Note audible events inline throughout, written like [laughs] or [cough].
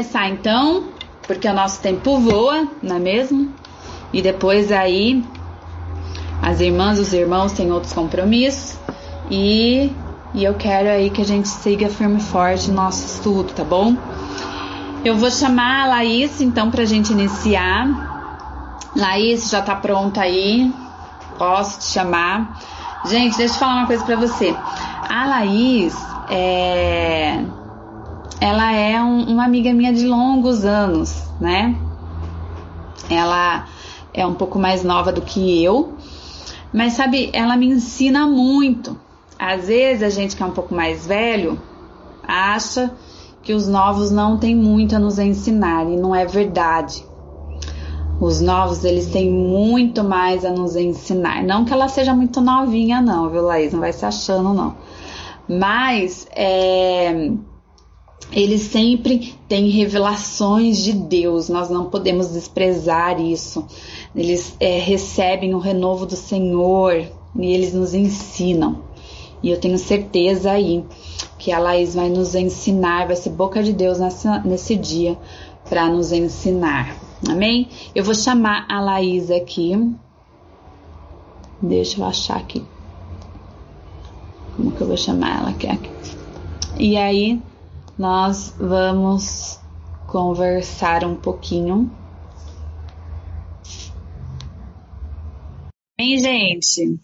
começar então, porque o nosso tempo voa, não é mesmo? E depois aí as irmãs, os irmãos têm outros compromissos e, e eu quero aí que a gente siga firme e forte no nosso estudo, tá bom? Eu vou chamar a Laís então pra gente iniciar. Laís, já tá pronta aí? Posso te chamar? Gente, deixa eu falar uma coisa pra você. A Laís é ela é um, uma amiga minha de longos anos, né? Ela é um pouco mais nova do que eu, mas sabe, ela me ensina muito. Às vezes a gente que é um pouco mais velho acha que os novos não têm muito a nos ensinar e não é verdade. Os novos, eles têm muito mais a nos ensinar. Não que ela seja muito novinha, não, viu, Laís? Não vai se achando, não. Mas é, eles sempre têm revelações de Deus, nós não podemos desprezar isso. Eles é, recebem o renovo do Senhor e eles nos ensinam. E eu tenho certeza aí que a Laís vai nos ensinar, vai ser boca de Deus nessa, nesse dia para nos ensinar. Amém? Eu vou chamar a Laís aqui. Deixa eu achar aqui. Como que eu vou chamar ela aqui? E aí, nós vamos conversar um pouquinho. Bem, gente.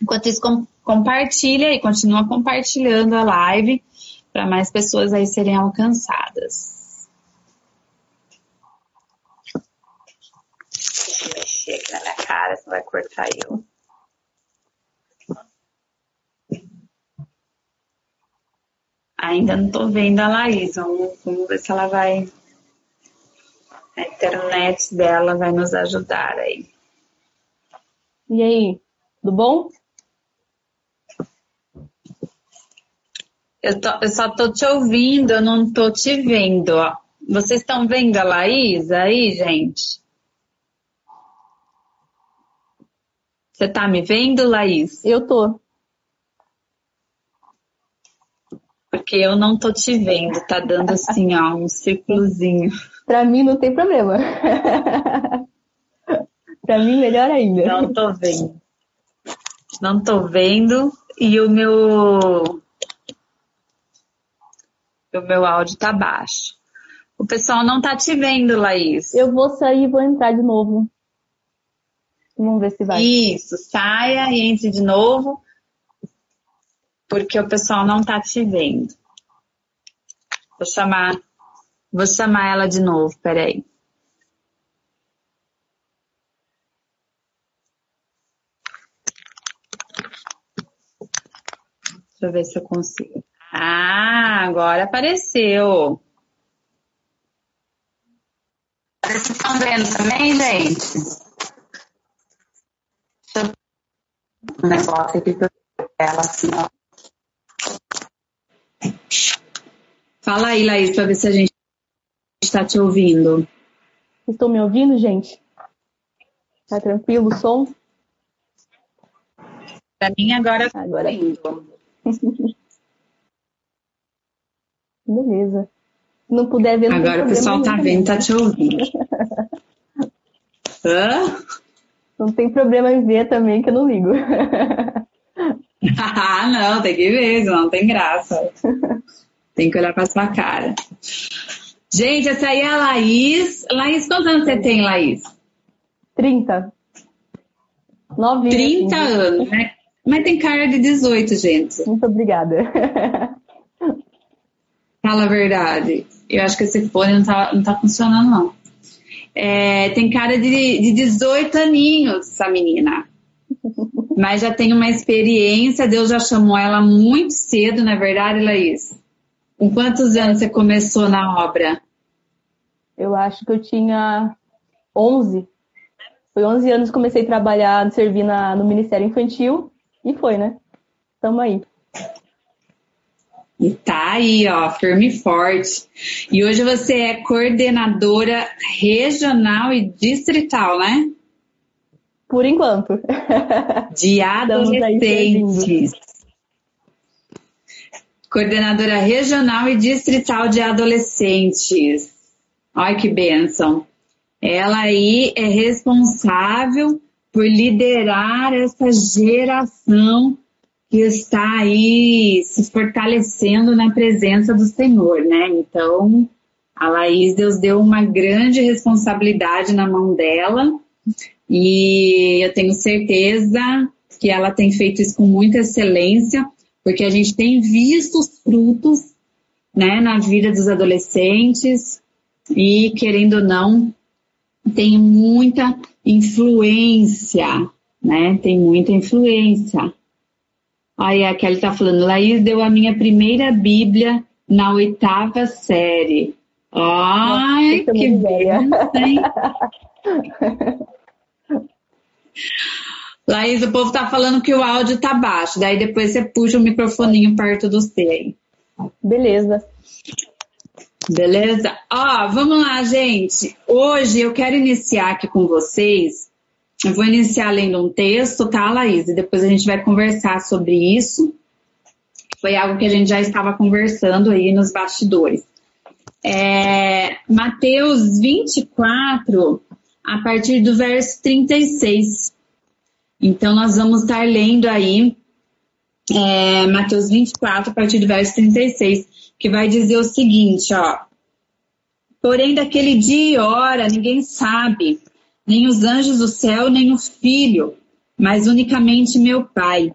Enquanto isso, com, compartilha e continua compartilhando a live para mais pessoas aí serem alcançadas. Chega na cara, você vai cortar eu. Ainda não tô vendo a Laís. Vamos, vamos ver se ela vai. A internet dela vai nos ajudar aí. E aí, tudo bom? Eu, tô, eu só tô te ouvindo, eu não tô te vendo. Ó. Vocês estão vendo a Laís aí, gente? Você tá me vendo, Laís? Eu tô. Porque eu não tô te vendo, tá dando assim, ó, um círculozinho. Pra mim não tem problema. pra mim, melhor ainda. Não tô vendo. Não tô vendo. E o meu. O meu áudio tá baixo. O pessoal não tá te vendo, Laís. Eu vou sair e vou entrar de novo. Vamos ver se vai. Isso, saia e entre de novo porque o pessoal não tá te vendo. Vou chamar, vou chamar ela de novo, peraí. Deixa eu ver se eu consigo. Ah, agora apareceu. Vocês estão vendo também, gente? Deixa eu... Um negócio aqui eu ela assim, ó. Fala aí, Laís, para ver se a gente está te ouvindo. Estou me ouvindo, gente? Tá tranquilo o som? Para mim agora tá agora indo. [laughs] Beleza. Se não puder ver, não Agora o pessoal tá vendo, tá te ouvindo. [laughs] Hã? Não tem problema em ver também, que eu não ligo. [laughs] ah, não, tem que ver, não tem graça. Tem que olhar pra sua cara. Gente, essa aí é a Laís. Laís, quantos anos você tem, Laís? 30. Novinha. 30 assim. anos, né? Mas tem cara de 18, gente. Muito obrigada. [laughs] Fala a verdade. Eu acho que esse fone não tá, não tá funcionando, não. É, tem cara de, de 18 aninhos, essa menina. [laughs] Mas já tem uma experiência, Deus já chamou ela muito cedo, não é verdade, Laís? Com quantos anos você começou na obra? Eu acho que eu tinha 11. Foi 11 anos que comecei a trabalhar, servir na, no Ministério Infantil e foi, né? Tamo aí. E tá aí, ó, firme e forte. E hoje você é coordenadora regional e distrital, né? Por enquanto. De adolescentes. Coordenadora regional e distrital de adolescentes. Olha que bênção. Ela aí é responsável por liderar essa geração que está aí se fortalecendo na presença do Senhor, né? Então, a Laís, Deus deu uma grande responsabilidade na mão dela e eu tenho certeza que ela tem feito isso com muita excelência, porque a gente tem visto os frutos né, na vida dos adolescentes e, querendo ou não, tem muita influência, né? Tem muita influência. Aí a Kelly tá falando, Laís deu a minha primeira Bíblia na oitava série. Ai, Nossa, que bem, [laughs] [laughs] Laís, o povo tá falando que o áudio tá baixo, daí depois você puxa o microfoninho perto do seu aí. Beleza. Beleza? Ó, vamos lá, gente. Hoje eu quero iniciar aqui com vocês. Eu vou iniciar lendo um texto, tá, Laís? E depois a gente vai conversar sobre isso. Foi algo que a gente já estava conversando aí nos bastidores. É, Mateus 24, a partir do verso 36. Então, nós vamos estar lendo aí é, Mateus 24, a partir do verso 36, que vai dizer o seguinte, ó. Porém, daquele dia e hora ninguém sabe, nem os anjos do céu, nem o filho, mas unicamente meu Pai.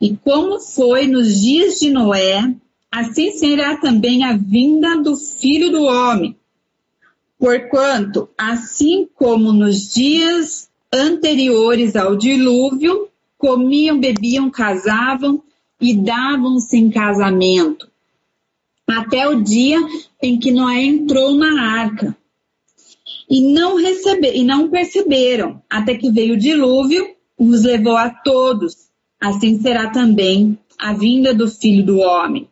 E como foi nos dias de Noé, assim será também a vinda do filho do homem. Porquanto, assim como nos dias anteriores ao dilúvio, comiam, bebiam, casavam e davam-se em casamento, até o dia em que Noé entrou na arca. E não, receber, e não perceberam, até que veio o dilúvio, os levou a todos. Assim será também a vinda do filho do homem.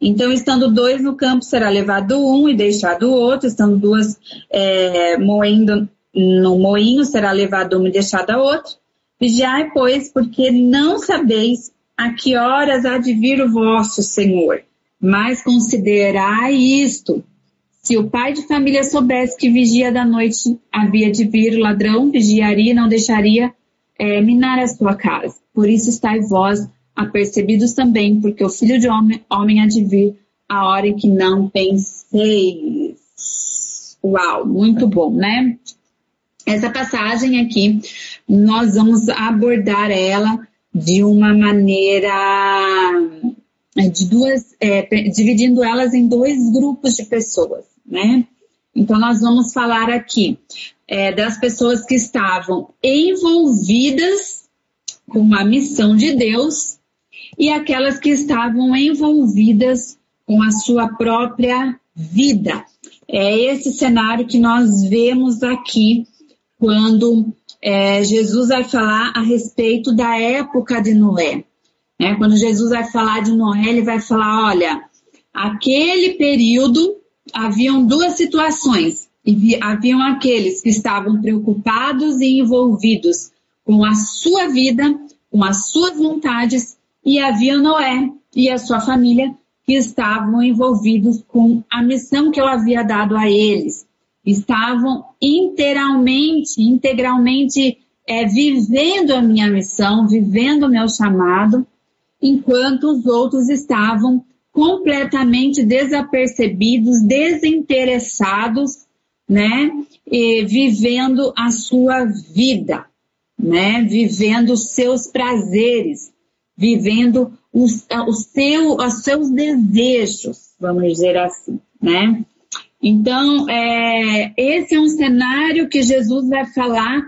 Então, estando dois no campo, será levado um e deixado o outro, estando duas é, moendo no moinho, será levado uma e deixado a outra. Vigiai, pois, porque não sabeis a que horas há de vir o vosso Senhor. Mas considerai isto: se o pai de família soubesse que vigia da noite havia de vir o ladrão, vigiaria e não deixaria é, minar a sua casa. Por isso estáis vós apercebidos também, porque o filho de homem, homem há de vir a hora em que não penseis. Uau, muito bom, né? Essa passagem aqui, nós vamos abordar ela de uma maneira de duas, é, dividindo elas em dois grupos de pessoas, né? Então nós vamos falar aqui é, das pessoas que estavam envolvidas com a missão de Deus e aquelas que estavam envolvidas com a sua própria vida. É esse cenário que nós vemos aqui quando é, Jesus vai falar a respeito da época de Noé. É, quando Jesus vai falar de Noé, ele vai falar: olha, aquele período haviam duas situações. Haviam aqueles que estavam preocupados e envolvidos com a sua vida, com as suas vontades e havia Noé e a sua família que estavam envolvidos com a missão que eu havia dado a eles. Estavam integralmente, integralmente é, vivendo a minha missão, vivendo o meu chamado, enquanto os outros estavam completamente desapercebidos, desinteressados, né, e vivendo a sua vida, né, vivendo os seus prazeres, vivendo os, os, seu, os seus desejos, vamos dizer assim, né? Então, é, esse é um cenário que Jesus vai falar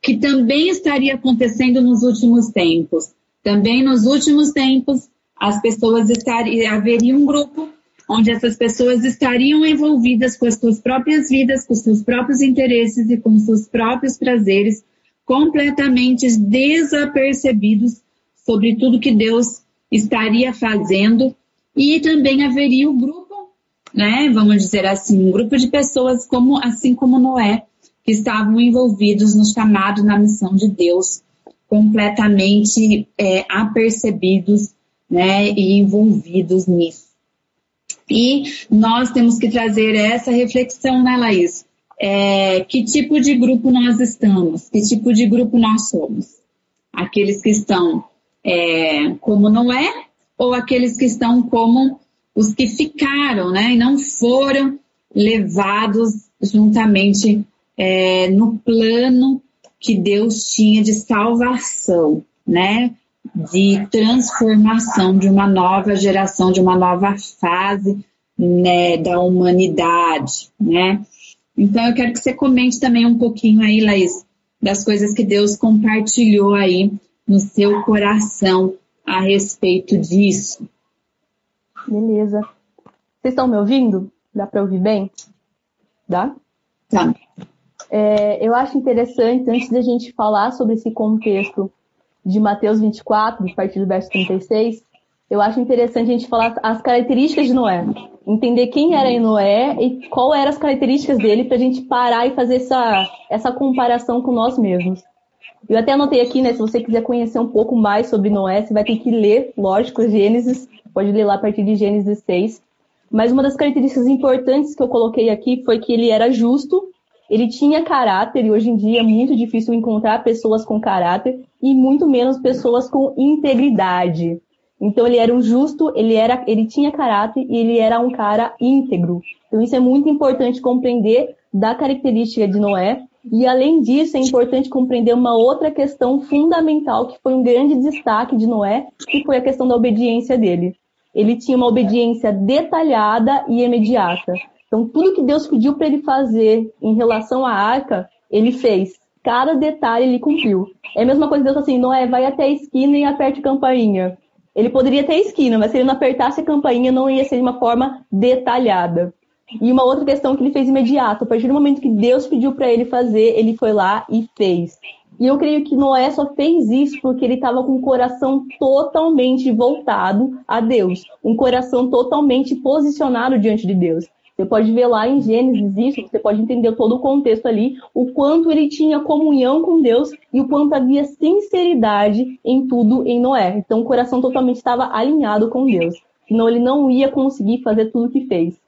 que também estaria acontecendo nos últimos tempos. Também nos últimos tempos, as pessoas estariam, haveria um grupo onde essas pessoas estariam envolvidas com as suas próprias vidas, com os seus próprios interesses e com os seus próprios prazeres, completamente desapercebidos sobre tudo que Deus estaria fazendo e também haveria o grupo, né, vamos dizer assim, um grupo de pessoas como assim como Noé, que estavam envolvidos no chamado, na missão de Deus, completamente é, apercebidos, né, e envolvidos nisso. E nós temos que trazer essa reflexão, né, Laís? É, que tipo de grupo nós estamos? Que tipo de grupo nós somos? Aqueles que estão é, como Noé ou aqueles que estão como os que ficaram, né? E não foram levados juntamente é, no plano que Deus tinha de salvação, né? De transformação de uma nova geração, de uma nova fase né, da humanidade, né? Então eu quero que você comente também um pouquinho aí, Laís, das coisas que Deus compartilhou aí no seu coração a respeito disso. Beleza. Vocês estão me ouvindo? Dá para ouvir bem? Dá? Tá. É, eu acho interessante, antes da gente falar sobre esse contexto de Mateus 24, a partir do verso 36, eu acho interessante a gente falar as características de Noé. Entender quem era Noé e qual eram as características dele para a gente parar e fazer essa, essa comparação com nós mesmos. Eu até anotei aqui, né? Se você quiser conhecer um pouco mais sobre Noé, você vai ter que ler, lógico, Gênesis. Pode ler lá a partir de Gênesis 6. Mas uma das características importantes que eu coloquei aqui foi que ele era justo, ele tinha caráter, e hoje em dia é muito difícil encontrar pessoas com caráter, e muito menos pessoas com integridade. Então ele era um justo, ele era, ele tinha caráter e ele era um cara íntegro. Então isso é muito importante compreender da característica de Noé. E além disso, é importante compreender uma outra questão fundamental que foi um grande destaque de Noé, que foi a questão da obediência dele. Ele tinha uma obediência detalhada e imediata. Então tudo que Deus pediu para ele fazer em relação à arca, ele fez. Cada detalhe ele cumpriu. É a mesma coisa Deus assim, Noé, vai até a esquina e aperte a campainha. Ele poderia ter esquina, mas se ele não apertasse a campainha, não ia ser de uma forma detalhada. E uma outra questão que ele fez imediato, a partir do momento que Deus pediu para ele fazer, ele foi lá e fez. E eu creio que Noé só fez isso porque ele estava com o coração totalmente voltado a Deus, um coração totalmente posicionado diante de Deus. Você pode ver lá em Gênesis isso, você pode entender todo o contexto ali, o quanto ele tinha comunhão com Deus e o quanto havia sinceridade em tudo em Noé. Então o coração totalmente estava alinhado com Deus. Senão ele não ia conseguir fazer tudo o que fez.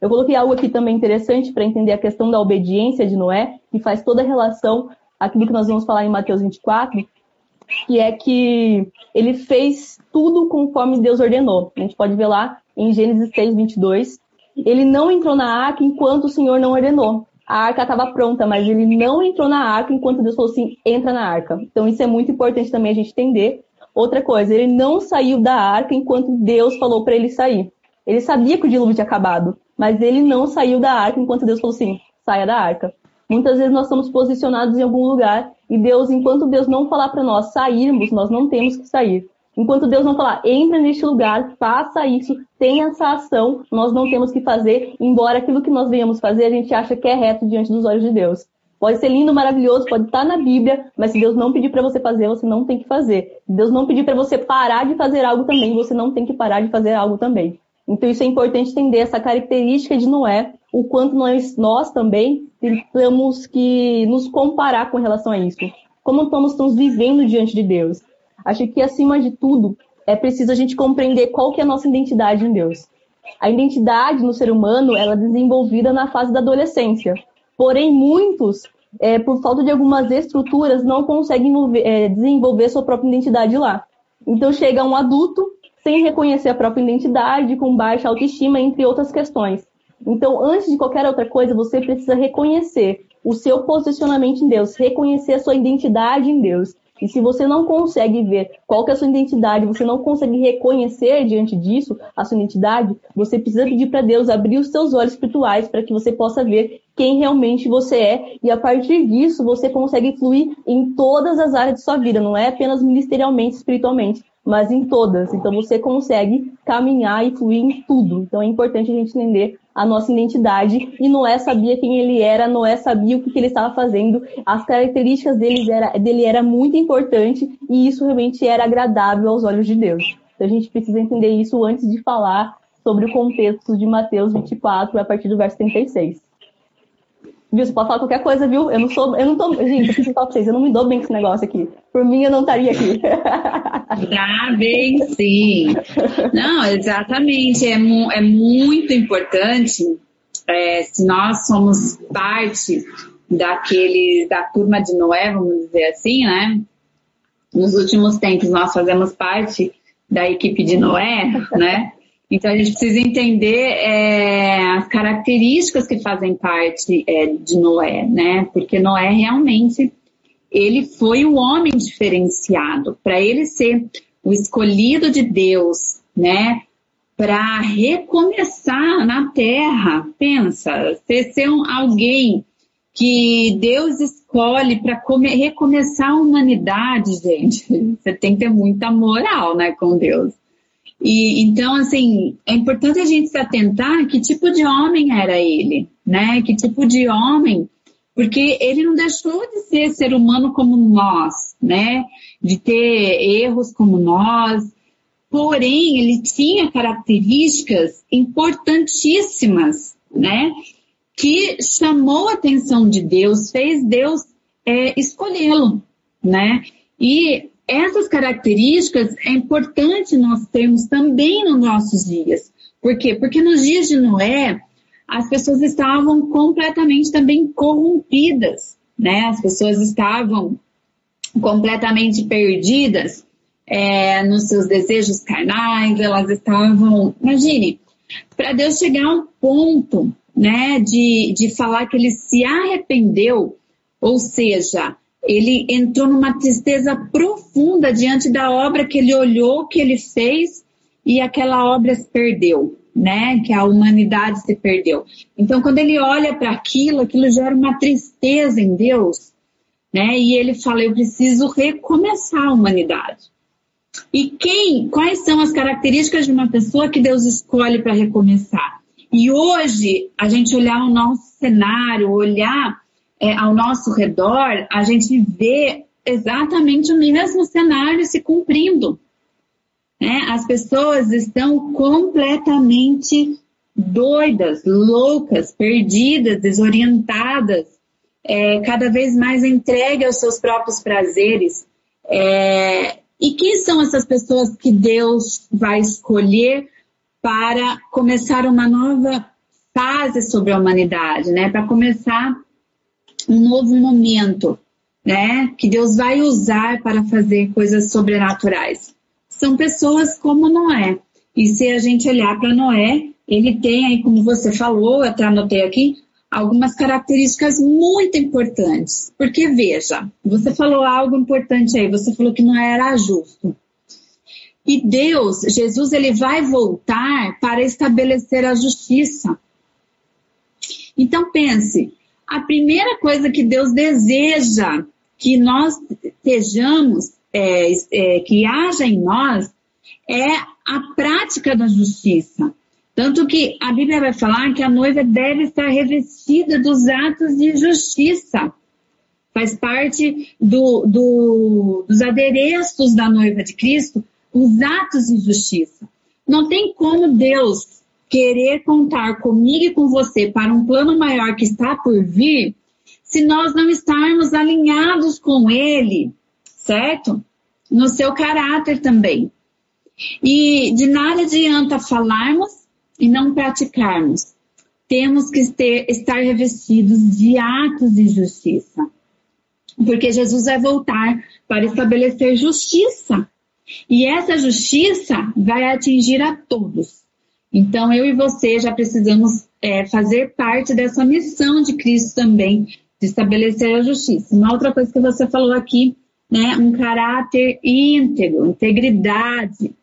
Eu coloquei algo aqui também interessante para entender a questão da obediência de Noé, que faz toda a relação aquilo que nós vamos falar em Mateus 24, que é que ele fez tudo conforme Deus ordenou. A gente pode ver lá em Gênesis 6, 22, ele não entrou na arca enquanto o Senhor não ordenou. A arca estava pronta, mas ele não entrou na arca enquanto Deus falou assim: entra na arca. Então isso é muito importante também a gente entender. Outra coisa, ele não saiu da arca enquanto Deus falou para ele sair. Ele sabia que o dilúvio tinha acabado, mas ele não saiu da arca enquanto Deus falou assim: saia da arca. Muitas vezes nós estamos posicionados em algum lugar e Deus, enquanto Deus não falar para nós sairmos, nós não temos que sair. Enquanto Deus não falar, entra neste lugar, faça isso, tenha essa ação, nós não temos que fazer, embora aquilo que nós venhamos fazer a gente acha que é reto diante dos olhos de Deus. Pode ser lindo, maravilhoso, pode estar na Bíblia, mas se Deus não pedir para você fazer, você não tem que fazer. Se Deus não pedir para você parar de fazer algo também, você não tem que parar de fazer algo também. Então isso é importante entender essa característica de Noé, o quanto nós, nós também temos que nos comparar com relação a isso. Como estamos, estamos vivendo diante de Deus. Acho que, acima de tudo, é preciso a gente compreender qual que é a nossa identidade em Deus. A identidade no ser humano ela é desenvolvida na fase da adolescência. Porém, muitos, é, por falta de algumas estruturas, não conseguem é, desenvolver sua própria identidade lá. Então, chega um adulto sem reconhecer a própria identidade, com baixa autoestima, entre outras questões. Então, antes de qualquer outra coisa, você precisa reconhecer o seu posicionamento em Deus, reconhecer a sua identidade em Deus. E se você não consegue ver qual é a sua identidade, você não consegue reconhecer diante disso a sua identidade, você precisa pedir para Deus abrir os seus olhos espirituais para que você possa ver quem realmente você é e a partir disso você consegue fluir em todas as áreas de sua vida, não é apenas ministerialmente, espiritualmente, mas em todas. Então você consegue caminhar e fluir em tudo. Então é importante a gente entender a nossa identidade e Noé sabia quem ele era, Noé sabia o que, ele estava fazendo, as características dele era, dele era muito importante e isso realmente era agradável aos olhos de Deus. Então a gente precisa entender isso antes de falar sobre o contexto de Mateus 24 a partir do verso 36. Viu? Você pode falar qualquer coisa, viu? Eu não sou. Eu não tô. Gente, eu preciso falar pra vocês, eu não me dou bem com esse negócio aqui. Por mim, eu não estaria aqui. [laughs] Tá bem, sim. Não, exatamente. É, mu é muito importante é, se nós somos parte daquele, da turma de Noé, vamos dizer assim, né? Nos últimos tempos nós fazemos parte da equipe de Noé, né? Então a gente precisa entender é, as características que fazem parte é, de Noé, né? Porque Noé realmente ele foi o homem diferenciado. Para ele ser o escolhido de Deus, né? Para recomeçar na terra, pensa, ser, ser um, alguém que Deus escolhe para recomeçar a humanidade, gente. [laughs] Você tem que ter muita moral, né, com Deus. E então, assim, é importante a gente se atentar que tipo de homem era ele, né? Que tipo de homem, porque ele não deixou de ser ser humano como nós, né? De ter erros como nós. Porém, ele tinha características importantíssimas, né? Que chamou a atenção de Deus, fez Deus é, escolhê-lo, né? E essas características é importante nós termos também nos nossos dias. Por quê? Porque nos dias de Noé, as pessoas estavam completamente também corrompidas, né? As pessoas estavam completamente perdidas é, nos seus desejos carnais, elas estavam. Imagine, para Deus chegar a um ponto, né, de, de falar que ele se arrependeu, ou seja, ele entrou numa tristeza profunda diante da obra que ele olhou, que ele fez e aquela obra se perdeu, né? Que a humanidade se perdeu. Então, quando ele olha para aquilo, aquilo gera uma tristeza em Deus, né? E ele fala: eu preciso recomeçar a humanidade. E quem, quais são as características de uma pessoa que Deus escolhe para recomeçar? E hoje, a gente olhar o nosso cenário, olhar é, ao nosso redor, a gente vê exatamente o mesmo cenário se cumprindo. Né? As pessoas estão completamente doidas, loucas, perdidas, desorientadas, é, cada vez mais entregue aos seus próprios prazeres. É, e quem são essas pessoas que Deus vai escolher para começar uma nova fase sobre a humanidade, né? Para começar um novo momento, né? Que Deus vai usar para fazer coisas sobrenaturais. São pessoas como Noé. E se a gente olhar para Noé, ele tem aí, como você falou, eu até anotei aqui, algumas características muito importantes. Porque veja, você falou algo importante aí, você falou que não era justo. E Deus, Jesus, ele vai voltar para estabelecer a justiça. Então pense, a primeira coisa que Deus deseja que nós estejamos, é, é, que haja em nós, é a prática da justiça. Tanto que a Bíblia vai falar que a noiva deve estar revestida dos atos de justiça. Faz parte do, do, dos adereços da noiva de Cristo, os atos de justiça. Não tem como Deus querer contar comigo e com você para um plano maior que está por vir, se nós não estarmos alinhados com Ele, certo? No seu caráter também. E de nada adianta falarmos e não praticarmos. Temos que ter, estar revestidos de atos de justiça. Porque Jesus vai voltar para estabelecer justiça. E essa justiça vai atingir a todos então, eu e você já precisamos é, fazer parte dessa missão de Cristo também, de estabelecer a justiça. Uma outra coisa que você falou aqui, né, um caráter íntegro, integridade,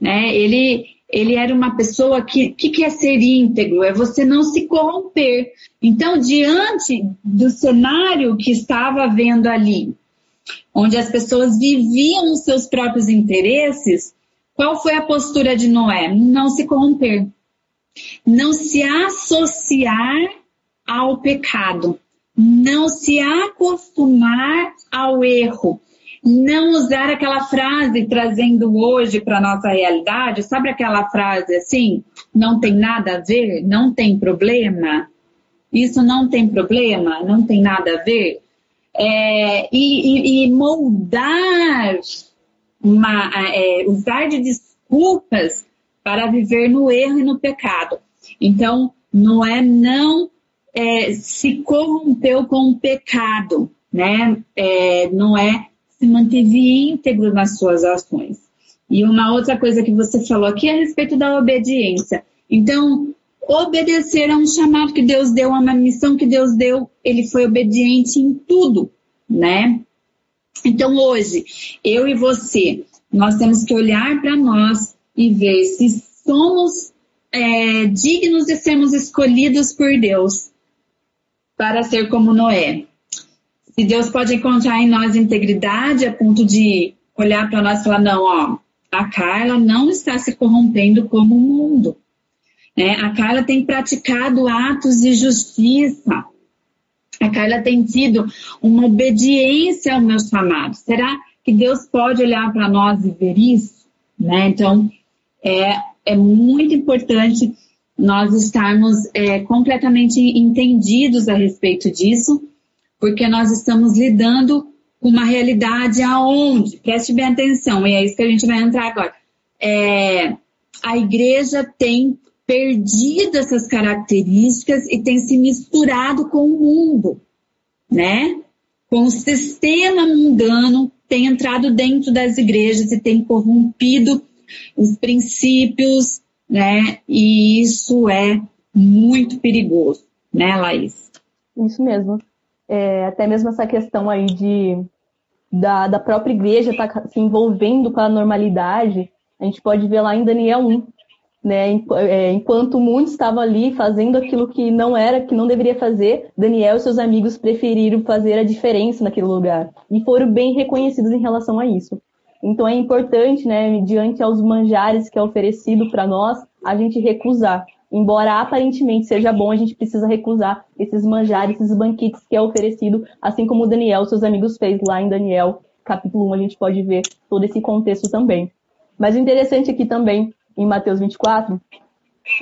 né? Ele ele era uma pessoa que que que é ser íntegro? É você não se corromper. Então, diante do cenário que estava vendo ali, onde as pessoas viviam os seus próprios interesses, qual foi a postura de Noé? Não se corromper. Não se associar ao pecado. Não se acostumar ao erro. Não usar aquela frase trazendo hoje para nossa realidade, sabe aquela frase assim? Não tem nada a ver, não tem problema. isso não tem problema, não tem nada a ver. É, e, e, e, moldar, uma, é, usar de desculpas para viver no erro e no pecado. Então, Noé não é, se corrompeu com o pecado, né? É, Noé se manteve íntegro nas suas ações. E uma outra coisa que você falou aqui é a respeito da obediência. Então, obedecer a um chamado que Deus deu, a uma missão que Deus deu, ele foi obediente em tudo, né? Então, hoje, eu e você, nós temos que olhar para nós e ver se somos é, dignos de sermos escolhidos por Deus para ser como Noé. Se Deus pode encontrar em nós integridade a ponto de olhar para nós e falar: não, ó, a Carla não está se corrompendo como o mundo. Né? A Carla tem praticado atos de justiça. A Carla tem tido uma obediência ao meu chamado. Será que Deus pode olhar para nós e ver isso? Né? Então, é, é muito importante nós estarmos é, completamente entendidos a respeito disso, porque nós estamos lidando com uma realidade aonde, preste bem atenção, e é isso que a gente vai entrar agora. É, a igreja tem perdido essas características e tem se misturado com o mundo, né? Com o sistema mundano, tem entrado dentro das igrejas e tem corrompido os princípios, né? E isso é muito perigoso, né, Laís? Isso mesmo. É, até mesmo essa questão aí de da, da própria igreja estar tá se envolvendo com a normalidade, a gente pode ver lá em Daniel 1, né? É, enquanto muitos estavam ali fazendo aquilo que não era, que não deveria fazer, Daniel e seus amigos preferiram fazer a diferença naquele lugar e foram bem reconhecidos em relação a isso. Então é importante, né, diante aos manjares que é oferecido para nós, a gente recusar. Embora aparentemente seja bom, a gente precisa recusar esses manjares, esses banquetes que é oferecido, assim como o Daniel, seus amigos fez lá em Daniel, capítulo 1, a gente pode ver todo esse contexto também. Mas o interessante aqui também, em Mateus 24,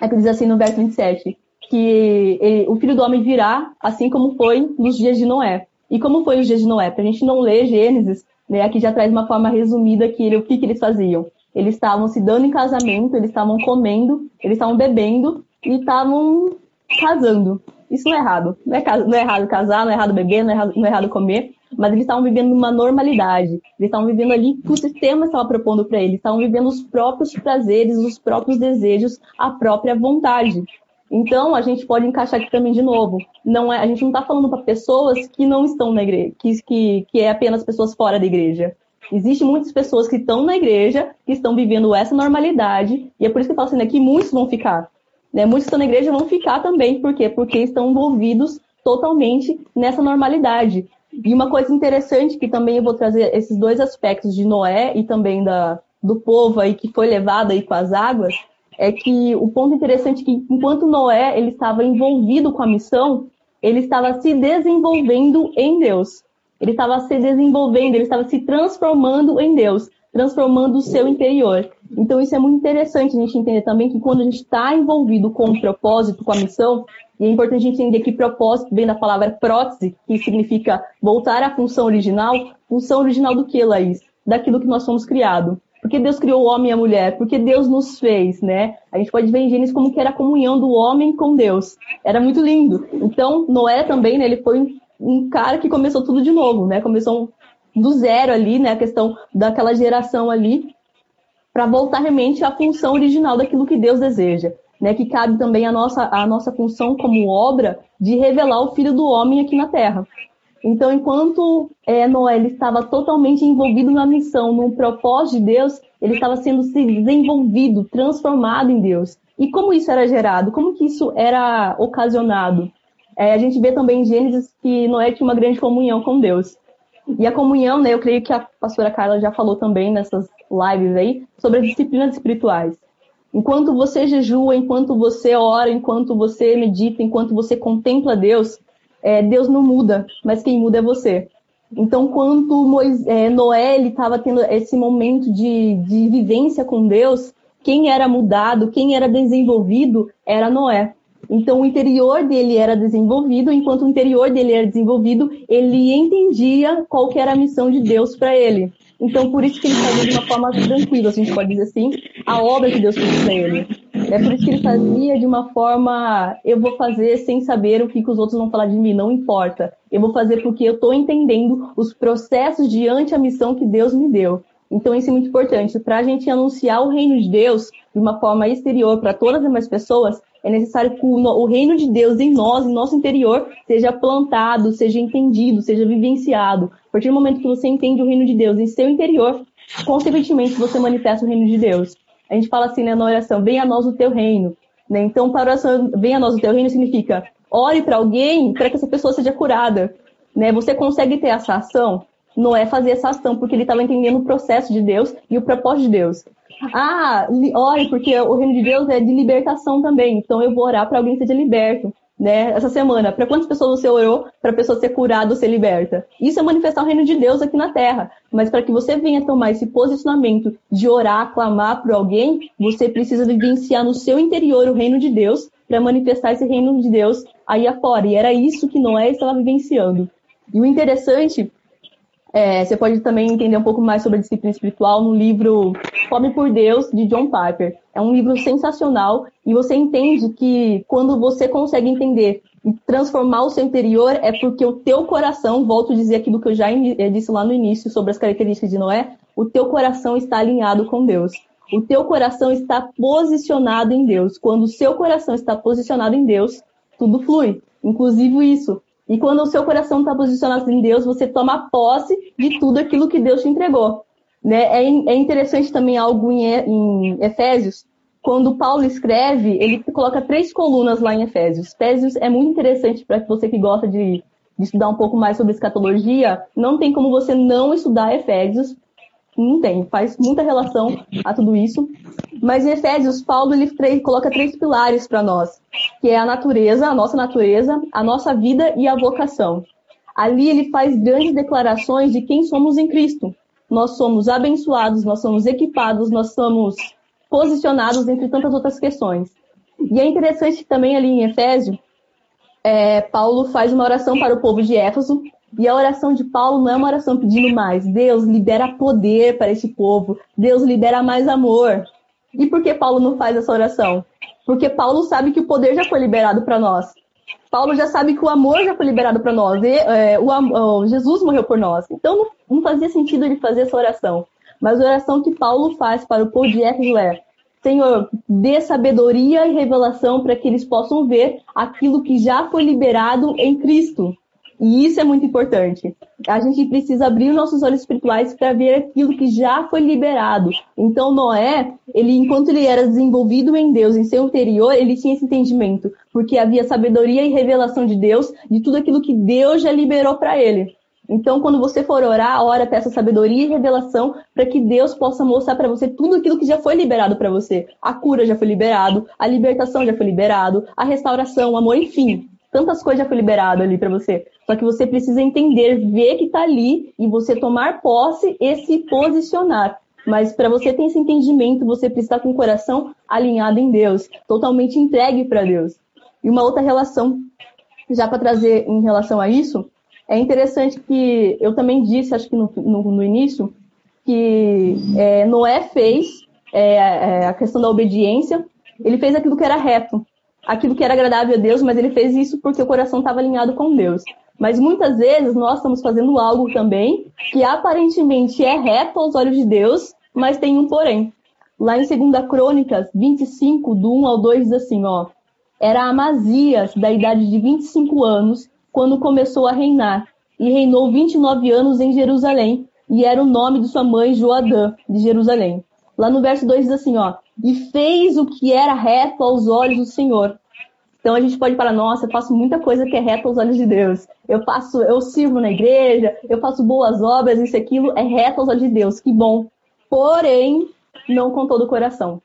é que diz assim no verso 27, que ele, o filho do homem virá assim como foi nos dias de Noé. E como foi os dias de Noé? Para a gente não ler Gênesis, né? Aqui já traz uma forma resumida que o que, que eles faziam. Eles estavam se dando em casamento, eles estavam comendo, eles estavam bebendo e estavam casando. Isso não é errado. Não é, não é errado casar, não é errado beber, não é errado, não é errado comer, mas eles estavam vivendo uma normalidade. Eles estavam vivendo ali que o sistema estava propondo para eles. Estavam vivendo os próprios prazeres, os próprios desejos, a própria vontade. Então, a gente pode encaixar aqui também de novo. Não é, a gente não está falando para pessoas que não estão na igreja, que, que, que é apenas pessoas fora da igreja. Existem muitas pessoas que estão na igreja, que estão vivendo essa normalidade, e é por isso que eu falo assim, né, que muitos vão ficar. Né? Muitos estão na igreja vão ficar também, por quê? Porque estão envolvidos totalmente nessa normalidade. E uma coisa interessante que também eu vou trazer esses dois aspectos de Noé e também da, do povo aí que foi levado aí com as águas, é que o ponto interessante é que enquanto Noé ele estava envolvido com a missão, ele estava se desenvolvendo em Deus. Ele estava se desenvolvendo, ele estava se transformando em Deus, transformando o seu interior. Então isso é muito interessante a gente entender também que quando a gente está envolvido com o propósito, com a missão, e é importante a gente entender que propósito vem da palavra prótese, que significa voltar à função original. Função original do que, Laís? Daquilo que nós fomos criados. Porque Deus criou o homem e a mulher? Porque Deus nos fez, né? A gente pode ver em Gênesis como que era a comunhão do homem com Deus. Era muito lindo. Então, Noé também, né? Ele foi um cara que começou tudo de novo, né? Começou do zero ali, né? A questão daquela geração ali, para voltar realmente à função original daquilo que Deus deseja, né? Que cabe também a nossa, a nossa função como obra de revelar o Filho do Homem aqui na Terra. Então, enquanto é, Noé estava totalmente envolvido na missão, no propósito de Deus, ele estava sendo se desenvolvido, transformado em Deus. E como isso era gerado? Como que isso era ocasionado? É, a gente vê também em Gênesis que Noé tinha uma grande comunhão com Deus. E a comunhão, né, eu creio que a pastora Carla já falou também nessas lives aí, sobre as disciplinas espirituais. Enquanto você jejua, enquanto você ora, enquanto você medita, enquanto você contempla Deus, é, Deus não muda, mas quem muda é você. Então, quando Moisés, é, Noé estava tendo esse momento de, de vivência com Deus, quem era mudado, quem era desenvolvido, era Noé. Então, o interior dele era desenvolvido, enquanto o interior dele era desenvolvido, ele entendia qual era a missão de Deus para ele. Então, por isso que ele fazia de uma forma tranquila, a gente pode dizer assim, a obra que Deus fez para ele. É por isso que ele fazia de uma forma, eu vou fazer sem saber o que, que os outros vão falar de mim, não importa. Eu vou fazer porque eu estou entendendo os processos diante a missão que Deus me deu. Então, isso é muito importante. Para a gente anunciar o reino de Deus de uma forma exterior para todas as demais pessoas, é necessário que o reino de Deus em nós, em nosso interior, seja plantado, seja entendido, seja vivenciado. A partir do momento que você entende o reino de Deus em seu interior, consequentemente você manifesta o reino de Deus. A gente fala assim né, na oração, venha a nós o teu reino. Né? Então, para oração, venha a nós o teu reino, significa ore para alguém para que essa pessoa seja curada. Né? Você consegue ter essa ação? Noé fazer essa ação, porque ele estava entendendo o processo de Deus e o propósito de Deus. Ah, ore, porque o reino de Deus é de libertação também, então eu vou orar para alguém que seja liberto. Né, essa semana, para quantas pessoas você orou para a pessoa ser curada ou ser liberta? Isso é manifestar o reino de Deus aqui na terra. Mas para que você venha tomar esse posicionamento de orar, clamar por alguém, você precisa vivenciar no seu interior o reino de Deus para manifestar esse reino de Deus aí afora. E era isso que Noé estava vivenciando. E o interessante é, você pode também entender um pouco mais sobre a disciplina espiritual no livro Fome por Deus, de John Piper. É um livro sensacional e você entende que quando você consegue entender e transformar o seu interior é porque o teu coração, volto a dizer aquilo que eu já eh, disse lá no início sobre as características de Noé, o teu coração está alinhado com Deus. O teu coração está posicionado em Deus. Quando o seu coração está posicionado em Deus, tudo flui. Inclusive isso, e quando o seu coração está posicionado em Deus, você toma posse de tudo aquilo que Deus te entregou. Né? É, é interessante também algo em, em Efésios, quando Paulo escreve, ele coloca três colunas lá em Efésios. Efésios é muito interessante para você que gosta de, de, estudar um pouco mais sobre escatologia. Não tem como você não estudar Efésios, não tem, faz muita relação a tudo isso. Mas em Efésios, Paulo ele coloca três pilares para nós, que é a natureza, a nossa natureza, a nossa vida e a vocação. Ali ele faz grandes declarações de quem somos em Cristo. Nós somos abençoados, nós somos equipados, nós somos posicionados entre tantas outras questões. E é interessante também ali em Efésio, é, Paulo faz uma oração para o povo de Éfeso, e a oração de Paulo não é uma oração pedindo mais. Deus libera poder para esse povo. Deus libera mais amor. E por que Paulo não faz essa oração? Porque Paulo sabe que o poder já foi liberado para nós. Paulo já sabe que o amor já foi liberado para nós. E, é, o, o, Jesus morreu por nós. Então não, não, fazia sentido ele fazer essa oração. Mas a oração que Paulo faz para o povo de Éfeso é: Senhor, dê sabedoria e revelação para que eles possam ver aquilo que já foi liberado em Cristo. E isso é muito importante. A gente precisa abrir nossos olhos espirituais para ver aquilo que já foi liberado. Então, Noé, ele, enquanto ele era desenvolvido em Deus, em seu interior, ele tinha esse entendimento, porque havia sabedoria e revelação de Deus, de tudo aquilo que Deus já liberou para ele. Então, quando você for orar, ora, peça sabedoria e revelação para que Deus possa mostrar para você tudo aquilo que já foi liberado para você. A cura já foi liberado, a libertação já foi liberado, a restauração, o amor, enfim tantas coisas já foi liberado ali para você. Só que você precisa entender, ver que está ali e você tomar posse e se posicionar. Mas para você ter esse entendimento, você precisa estar com o coração alinhado em Deus, totalmente entregue para Deus. E uma outra relação, já para trazer em relação a isso, é interessante que eu também disse, acho que no, no, no início, que é, Noé fez é, é, a questão da obediência, ele fez aquilo que era reto aquilo que era agradável a Deus, mas ele fez isso porque o coração estava alinhado com Deus. Mas muitas vezes nós estamos fazendo algo também que aparentemente é reto aos olhos de Deus, mas tem um porém. Lá em 2 Crônicas 25, do 1 ao 2, diz assim, ó. Era Amazias, da idade de 25 anos, quando começou a reinar, e reinou 29 anos em Jerusalém, e era o nome de sua mãe Joadã, de Jerusalém. Lá no verso 2 diz assim, ó, e fez o que era reto aos olhos do Senhor. Então a gente pode falar, nossa, eu faço muita coisa que é reta aos olhos de Deus. Eu faço, eu sirvo na igreja, eu faço boas obras, isso aquilo é reto aos olhos de Deus, que bom. Porém, não com todo o coração.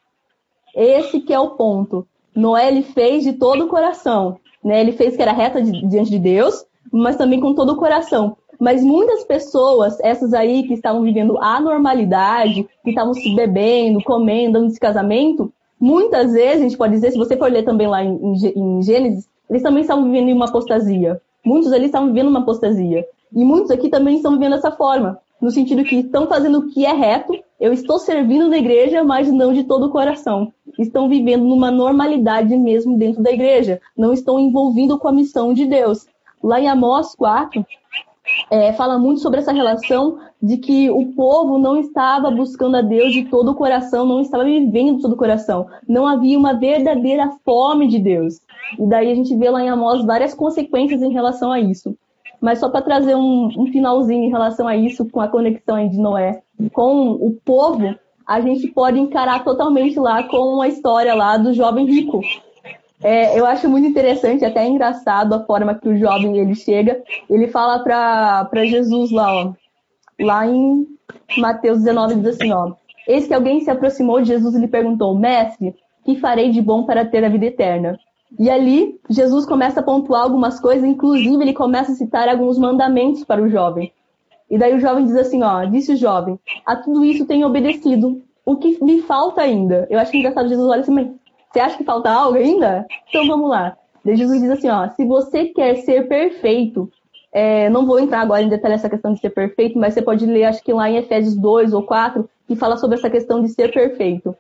Esse que é o ponto. Noé ele fez de todo o coração, né? Ele fez que era reta diante de Deus, mas também com todo o coração. Mas muitas pessoas, essas aí que estavam vivendo a normalidade, que estavam se bebendo, comendo, dando esse casamento, muitas vezes, a gente pode dizer, se você for ler também lá em, em Gênesis, eles também estavam vivendo uma apostasia. Muitos ali estavam vivendo uma apostasia. E muitos aqui também estão vivendo dessa forma, no sentido que estão fazendo o que é reto, eu estou servindo na igreja, mas não de todo o coração. Estão vivendo numa normalidade mesmo dentro da igreja, não estão envolvindo com a missão de Deus. Lá em Amós 4, é, fala muito sobre essa relação de que o povo não estava buscando a Deus de todo o coração, não estava vivendo de todo o coração. Não havia uma verdadeira fome de Deus. E daí a gente vê lá em Amós várias consequências em relação a isso. Mas só para trazer um, um, finalzinho em relação a isso, com a conexão de Noé com o povo, a gente pode encarar totalmente lá com a história lá do jovem rico, é, eu acho muito interessante, até engraçado a forma que o jovem ele chega. Ele fala para Jesus lá, ó, lá em Mateus 19, diz assim, ó. Eis que alguém se aproximou de Jesus e lhe perguntou, mestre, que farei de bom para ter a vida eterna? E ali, Jesus começa a pontuar algumas coisas, inclusive ele começa a citar alguns mandamentos para o jovem. E daí o jovem diz assim, ó, disse o jovem, a tudo isso tenho obedecido. O que me falta ainda? Eu acho engraçado, Jesus olha assim, você acha que falta algo ainda? Então vamos lá. Jesus diz assim, ó, se você quer ser perfeito, é, não vou entrar agora em detalhe essa questão de ser perfeito, mas você pode ler, acho que lá em Efésios 2 ou 4, que fala sobre essa questão de ser perfeito.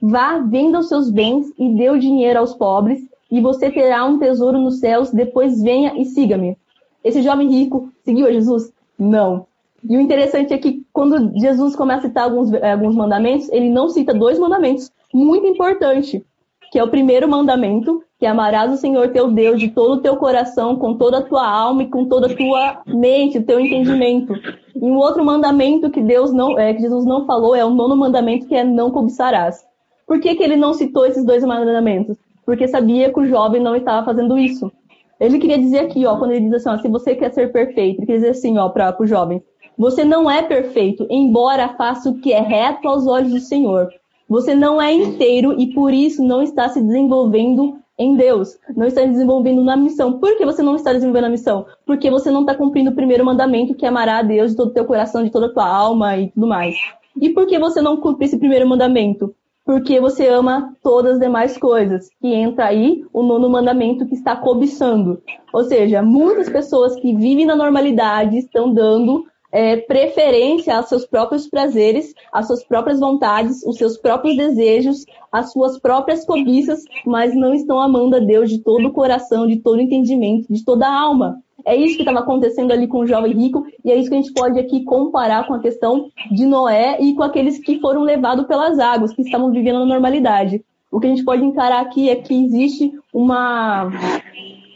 Vá, venda os seus bens e dê o dinheiro aos pobres, e você terá um tesouro nos céus, depois venha e siga-me. Esse jovem rico seguiu a Jesus? Não. E o interessante é que quando Jesus começa a citar alguns, alguns mandamentos, ele não cita dois mandamentos muito importantes que é o primeiro mandamento, que é amarás o Senhor teu Deus de todo o teu coração, com toda a tua alma e com toda a tua mente, teu entendimento. E um outro mandamento que Deus não, é, que Jesus não falou é o nono mandamento, que é não cobiçarás. Por que, que ele não citou esses dois mandamentos? Porque sabia que o jovem não estava fazendo isso. Ele queria dizer aqui, ó, quando ele diz assim, ó, se você quer ser perfeito, ele quer dizer assim, ó, para o jovem, você não é perfeito, embora faça o que é reto aos olhos do Senhor. Você não é inteiro e por isso não está se desenvolvendo em Deus, não está desenvolvendo na missão. Por que você não está desenvolvendo a missão? Porque você não está cumprindo o primeiro mandamento, que é amar a Deus de todo o teu coração, de toda a tua alma e tudo mais. E por que você não cumpre esse primeiro mandamento? Porque você ama todas as demais coisas. E entra aí o nono mandamento que está cobiçando. Ou seja, muitas pessoas que vivem na normalidade estão dando é, preferência aos seus próprios prazeres, às suas próprias vontades, os seus próprios desejos, às suas próprias cobiças, mas não estão amando a Deus de todo o coração, de todo o entendimento, de toda a alma. É isso que estava acontecendo ali com o jovem rico, e é isso que a gente pode aqui comparar com a questão de Noé e com aqueles que foram levados pelas águas, que estavam vivendo na normalidade. O que a gente pode encarar aqui é que existe uma,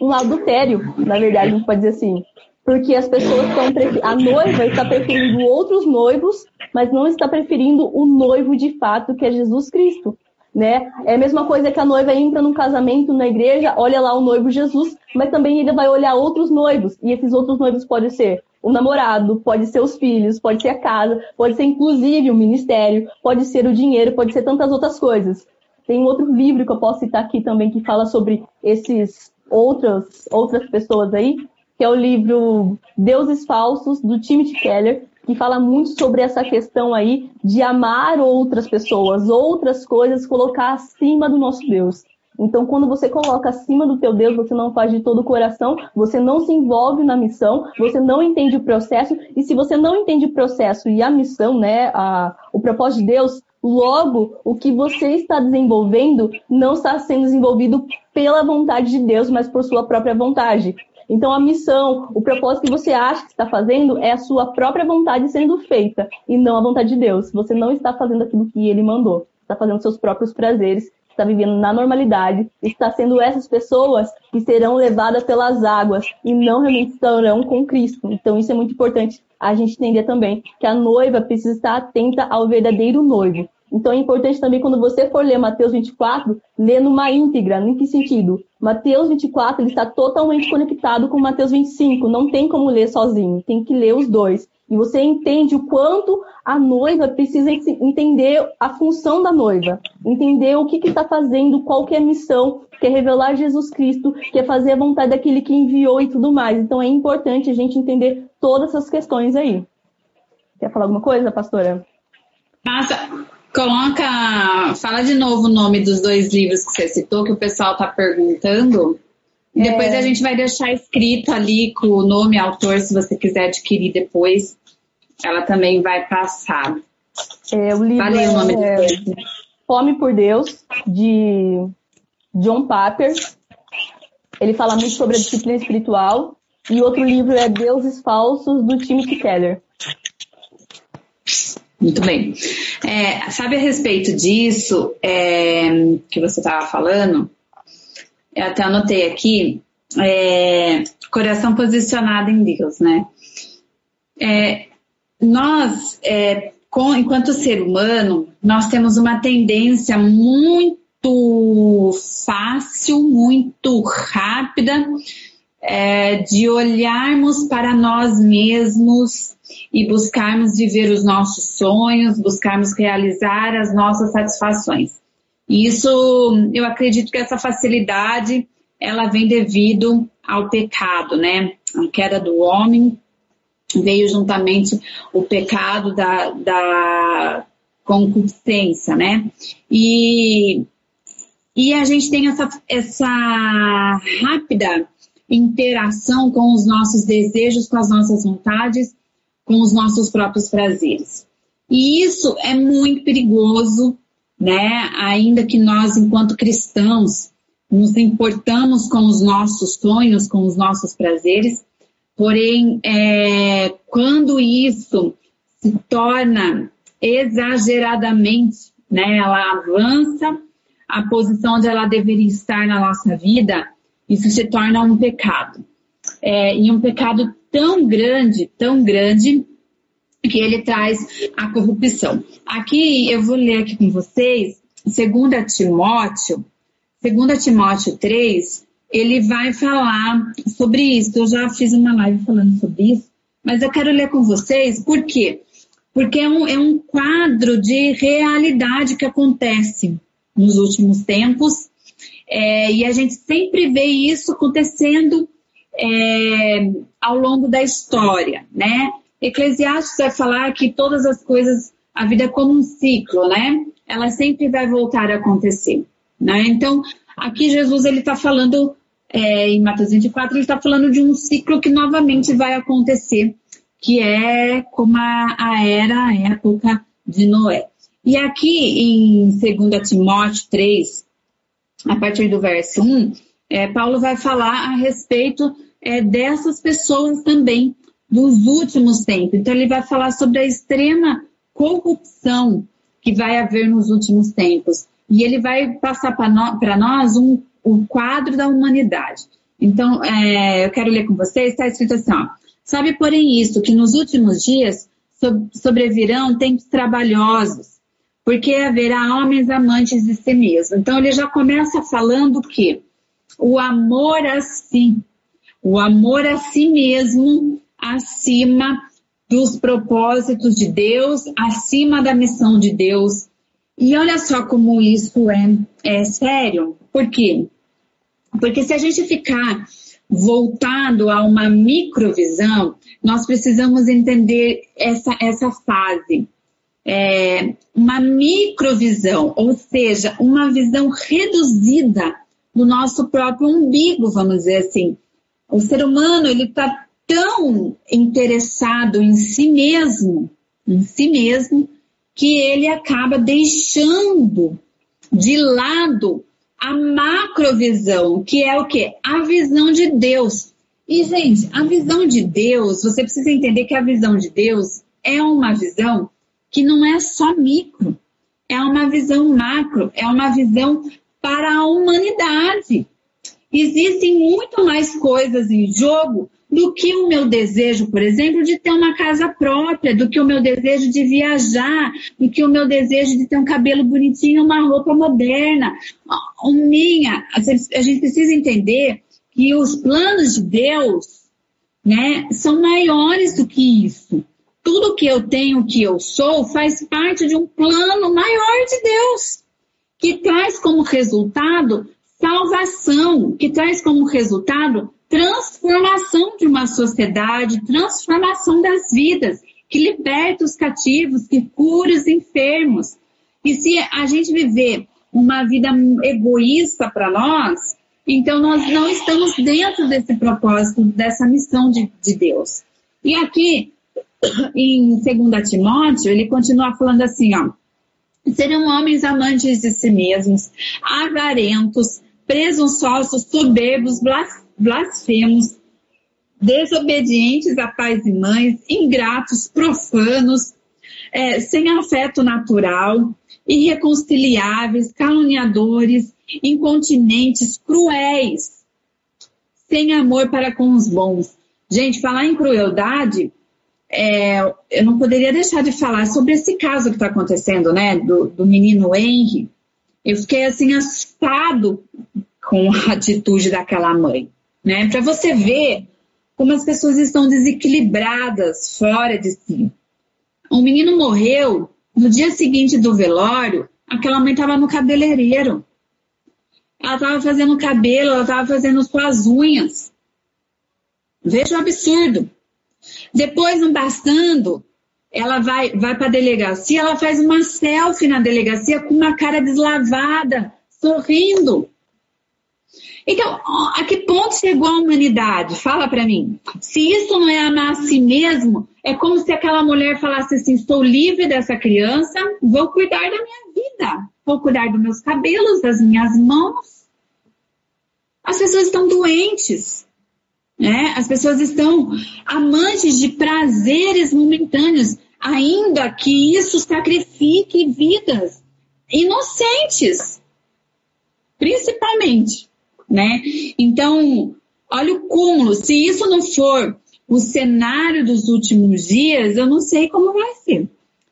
um adultério, na verdade, a gente pode dizer assim porque as pessoas estão a noiva está preferindo outros noivos, mas não está preferindo o noivo de fato, que é Jesus Cristo. Né? É a mesma coisa que a noiva entra num casamento na igreja, olha lá o noivo Jesus, mas também ele vai olhar outros noivos, e esses outros noivos podem ser o namorado, pode ser os filhos, pode ser a casa, pode ser inclusive o ministério, pode ser o dinheiro, pode ser tantas outras coisas. Tem um outro livro que eu posso citar aqui também que fala sobre esses outras outras pessoas aí, que é o livro Deuses Falsos, do Timothy Keller, que fala muito sobre essa questão aí de amar outras pessoas, outras coisas, colocar acima do nosso Deus. Então, quando você coloca acima do teu Deus, você não faz de todo o coração, você não se envolve na missão, você não entende o processo, e se você não entende o processo e a missão, né, a, o propósito de Deus, logo o que você está desenvolvendo não está sendo desenvolvido pela vontade de Deus, mas por sua própria vontade. Então, a missão, o propósito que você acha que está fazendo é a sua própria vontade sendo feita e não a vontade de Deus. Você não está fazendo aquilo que ele mandou. Está fazendo seus próprios prazeres, está vivendo na normalidade, está sendo essas pessoas que serão levadas pelas águas e não realmente estarão com Cristo. Então, isso é muito importante a gente entender também que a noiva precisa estar atenta ao verdadeiro noivo. Então é importante também quando você for ler Mateus 24, ler numa íntegra. Em que sentido? Mateus 24 ele está totalmente conectado com Mateus 25. Não tem como ler sozinho, tem que ler os dois. E você entende o quanto a noiva precisa entender a função da noiva, entender o que está fazendo, qual que é a missão, que é revelar Jesus Cristo, que é fazer a vontade daquele que enviou e tudo mais. Então é importante a gente entender todas essas questões aí. Quer falar alguma coisa, pastora? Nossa, Coloca, fala de novo o nome dos dois livros que você citou, que o pessoal tá perguntando. É... Depois a gente vai deixar escrito ali com o nome, autor, se você quiser adquirir depois. Ela também vai passar. É, o livro Valeu, o nome é, Fome por Deus, de John Pater. Ele fala muito sobre a disciplina espiritual. E outro livro é Deuses Falsos, do Timothy Keller. Muito bem. É, sabe a respeito disso é, que você estava falando? Eu até anotei aqui, é, coração posicionado em Deus, né? É, nós, é, com, enquanto ser humano, nós temos uma tendência muito fácil, muito rápida é, de olharmos para nós mesmos e buscarmos viver os nossos sonhos, buscarmos realizar as nossas satisfações. E isso, eu acredito que essa facilidade, ela vem devido ao pecado, né? A queda do homem veio juntamente o pecado da, da concupiscência, né? E, e a gente tem essa, essa rápida interação com os nossos desejos, com as nossas vontades, com os nossos próprios prazeres. E isso é muito perigoso, né? Ainda que nós, enquanto cristãos, nos importamos com os nossos sonhos, com os nossos prazeres, porém, é, quando isso se torna exageradamente, né? Ela avança a posição onde ela deveria estar na nossa vida, isso se torna um pecado. É, e um pecado tão grande, tão grande, que ele traz a corrupção. Aqui eu vou ler aqui com vocês, 2 Timóteo, 2 Timóteo 3, ele vai falar sobre isso. Eu já fiz uma live falando sobre isso, mas eu quero ler com vocês, por quê? Porque é um, é um quadro de realidade que acontece nos últimos tempos é, e a gente sempre vê isso acontecendo é, ao longo da história, né? Eclesiastes vai falar que todas as coisas, a vida é como um ciclo, né? Ela sempre vai voltar a acontecer, né? Então, aqui Jesus ele está falando é, em Mateus 24 ele está falando de um ciclo que novamente vai acontecer, que é como a, a era, a época de Noé. E aqui em 2 Timóteo 3, a partir do verso 1, é, Paulo vai falar a respeito é, dessas pessoas também dos últimos tempos. Então, ele vai falar sobre a extrema corrupção que vai haver nos últimos tempos. E ele vai passar para nós um, um quadro da humanidade. Então, é, eu quero ler com vocês, está escrito assim, ó, Sabe, porém, isso, que nos últimos dias sobrevirão tempos trabalhosos, porque haverá homens amantes de si mesmo. Então ele já começa falando que o amor a si, o amor a si mesmo, acima dos propósitos de Deus, acima da missão de Deus. E olha só como isso é, é sério. Por quê? Porque se a gente ficar voltado a uma microvisão, nós precisamos entender essa, essa fase é, uma microvisão, ou seja, uma visão reduzida do nosso próprio umbigo, vamos dizer assim. O ser humano ele está tão interessado em si mesmo, em si mesmo, que ele acaba deixando de lado a macrovisão, que é o que? A visão de Deus. E, gente, a visão de Deus, você precisa entender que a visão de Deus é uma visão que não é só micro, é uma visão macro, é uma visão para a humanidade. Existem muito mais coisas em jogo do que o meu desejo, por exemplo, de ter uma casa própria, do que o meu desejo de viajar, do que o meu desejo de ter um cabelo bonitinho, uma roupa moderna. Minha, a gente precisa entender que os planos de Deus, né, são maiores do que isso tudo que eu tenho, que eu sou, faz parte de um plano maior de Deus, que traz como resultado salvação, que traz como resultado transformação de uma sociedade, transformação das vidas, que liberta os cativos, que cura os enfermos. E se a gente viver uma vida egoísta para nós, então nós não estamos dentro desse propósito, dessa missão de, de Deus. E aqui, em 2 Timóteo, ele continua falando assim, ó. Serão homens amantes de si mesmos, avarentos, presunçosos, soberbos, blasfemos, desobedientes a pais e mães, ingratos, profanos, é, sem afeto natural, irreconciliáveis, caluniadores, incontinentes, cruéis, sem amor para com os bons. Gente, falar em crueldade, é, eu não poderia deixar de falar sobre esse caso que está acontecendo, né, do, do menino Henry. Eu fiquei assim assustado com a atitude daquela mãe, né? Para você ver como as pessoas estão desequilibradas fora de si. Um menino morreu no dia seguinte do velório, aquela mãe estava no cabeleireiro. Ela estava fazendo cabelo, ela estava fazendo suas unhas. Veja o absurdo. Depois, não bastando, ela vai, vai para a delegacia, ela faz uma selfie na delegacia com uma cara deslavada, sorrindo. Então, a que ponto chegou a humanidade? Fala para mim. Se isso não é amar a si mesmo, é como se aquela mulher falasse assim: estou livre dessa criança, vou cuidar da minha vida, vou cuidar dos meus cabelos, das minhas mãos. As pessoas estão doentes, né? As pessoas estão amantes de prazeres momentâneos, ainda que isso sacrifique vidas inocentes, principalmente né? Então, olha o cúmulo. Se isso não for o cenário dos últimos dias, eu não sei como vai ser,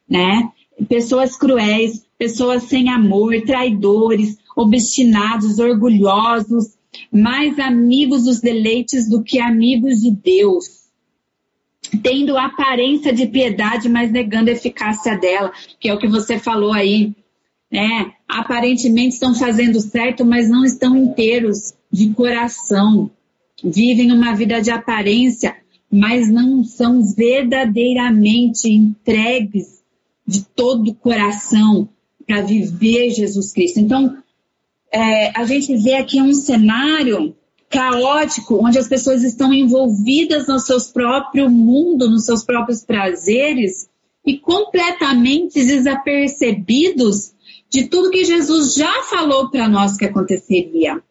né? Pessoas cruéis, pessoas sem amor, traidores, obstinados, orgulhosos, mais amigos dos deleites do que amigos de Deus. Tendo aparência de piedade, mas negando a eficácia dela, que é o que você falou aí, né? Aparentemente estão fazendo certo, mas não estão inteiros de coração. Vivem uma vida de aparência, mas não são verdadeiramente entregues de todo o coração para viver Jesus Cristo. Então, é, a gente vê aqui um cenário caótico, onde as pessoas estão envolvidas no seu próprio mundo, nos seus próprios prazeres e completamente desapercebidos de tudo que Jesus já falou para nós que aconteceria,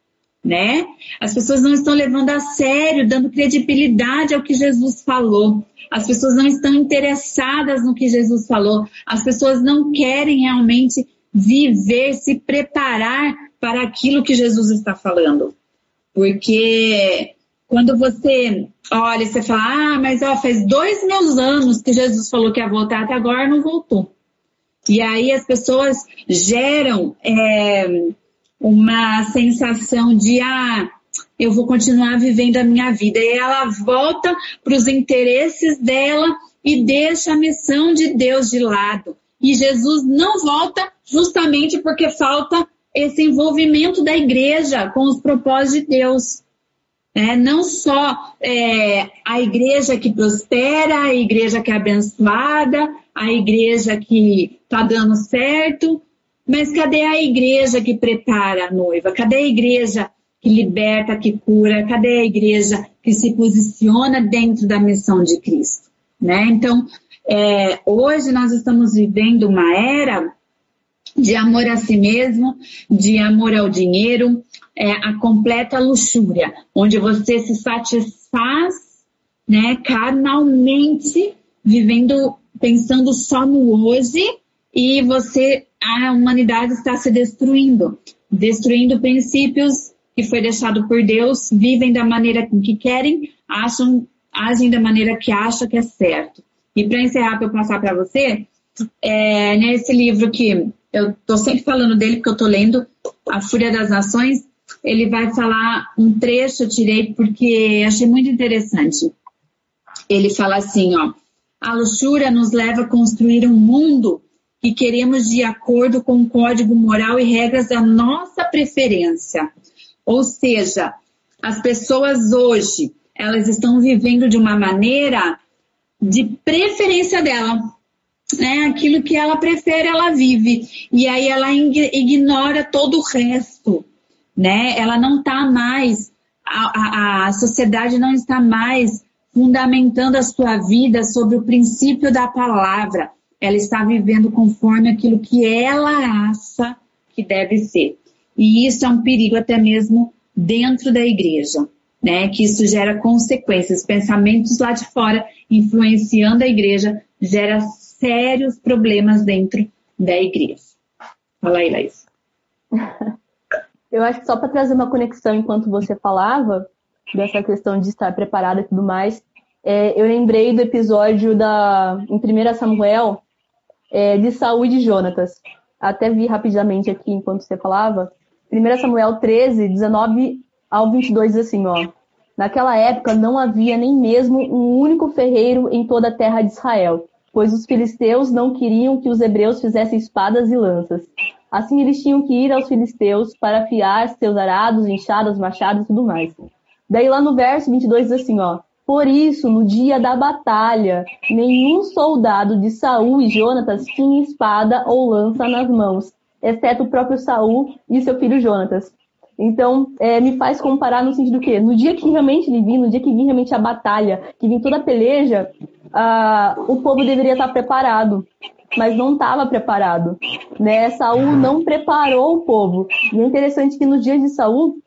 né? As pessoas não estão levando a sério, dando credibilidade ao que Jesus falou. As pessoas não estão interessadas no que Jesus falou. As pessoas não querem realmente viver, se preparar para aquilo que Jesus está falando. Porque quando você olha e você fala, ah, mas ó, faz dois mil anos que Jesus falou que ia voltar, até agora não voltou. E aí as pessoas geram é, uma sensação de ah, eu vou continuar vivendo a minha vida. E ela volta para os interesses dela e deixa a missão de Deus de lado. E Jesus não volta justamente porque falta esse envolvimento da igreja com os propósitos de Deus. É, não só é, a igreja que prospera, a igreja que é abençoada, a igreja que está dando certo, mas cadê a igreja que prepara a noiva? Cadê a igreja que liberta, que cura? Cadê a igreja que se posiciona dentro da missão de Cristo? Né? Então, é, hoje nós estamos vivendo uma era de amor a si mesmo, de amor ao dinheiro, é, a completa luxúria, onde você se satisfaz né, carnalmente, vivendo, pensando só no hoje, e você, a humanidade está se destruindo, destruindo princípios que foi deixado por Deus, vivem da maneira que querem, acham, agem da maneira que acham que é certo. E para encerrar, para eu passar para você, é, nesse livro que eu estou sempre falando dele porque eu estou lendo, A Fúria das Nações, ele vai falar um trecho, eu tirei porque achei muito interessante. Ele fala assim, ó, a luxúria nos leva a construir um mundo que queremos de acordo com o código moral e regras da nossa preferência. Ou seja, as pessoas hoje, elas estão vivendo de uma maneira de preferência dela. Né, aquilo que ela prefere, ela vive. E aí ela ignora todo o resto, né? Ela não está mais, a, a, a sociedade não está mais fundamentando a sua vida sobre o princípio da palavra. Ela está vivendo conforme aquilo que ela acha que deve ser. E isso é um perigo até mesmo dentro da igreja, né? Que isso gera consequências, pensamentos lá de fora influenciando a igreja, gera sérios problemas dentro da igreja. Fala aí, Laís. [laughs] Eu acho que só para trazer uma conexão enquanto você falava, dessa questão de estar preparada e tudo mais, é, eu lembrei do episódio da, em 1 Samuel é, de Saúl e de Jonatas. Até vi rapidamente aqui enquanto você falava. 1 Samuel 13, 19 ao 22 diz assim, ó. Naquela época não havia nem mesmo um único ferreiro em toda a terra de Israel, pois os filisteus não queriam que os hebreus fizessem espadas e lanças. Assim eles tinham que ir aos filisteus para afiar seus arados, enxadas, machados e tudo mais. Daí lá no verso 22 diz assim, ó: Por isso, no dia da batalha, nenhum soldado de Saul e Jonatas tinha espada ou lança nas mãos, exceto o próprio Saul e seu filho Jonatas. Então, é, me faz comparar no sentido que, no dia que realmente ele vir, no dia que vir realmente a batalha, que vir toda a peleja, o povo deveria estar preparado, mas não estava preparado. Né? Saul não preparou o povo. E é interessante que no dia de Saul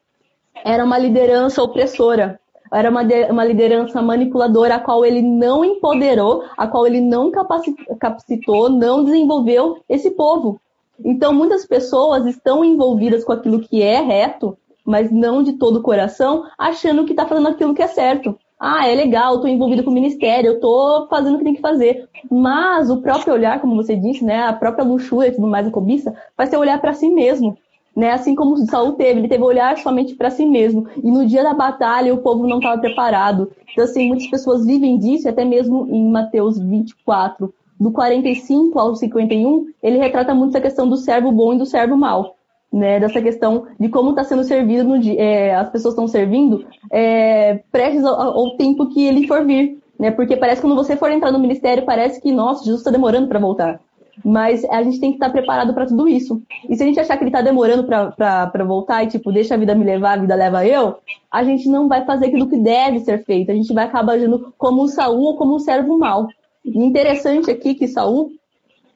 era uma liderança opressora, era uma, uma liderança manipuladora, a qual ele não empoderou, a qual ele não capacitou, não desenvolveu esse povo. Então, muitas pessoas estão envolvidas com aquilo que é reto, mas não de todo o coração, achando que está fazendo aquilo que é certo. Ah, é legal, estou envolvido com o ministério, eu estou fazendo o que tem que fazer. Mas o próprio olhar, como você disse, né, a própria luxúria e tudo mais, a cobiça, vai ser olhar para si mesmo. Né? Assim como Saul teve, ele teve olhar somente para si mesmo. E no dia da batalha, o povo não estava preparado. Então, assim, muitas pessoas vivem disso, até mesmo em Mateus 24, do 45 ao 51, ele retrata muito essa questão do servo bom e do servo mau. Né, dessa questão de como está sendo servido dia, é, as pessoas estão servindo é, prestes ao, ao, tempo que ele for vir, né? Porque parece que quando você for entrar no ministério, parece que, nossa, Jesus está demorando para voltar. Mas a gente tem que estar tá preparado para tudo isso. E se a gente achar que ele está demorando para voltar e, tipo, deixa a vida me levar, a vida leva eu, a gente não vai fazer aquilo que deve ser feito. A gente vai acabar agindo como um Saul ou como um servo mau. Interessante aqui que Saul,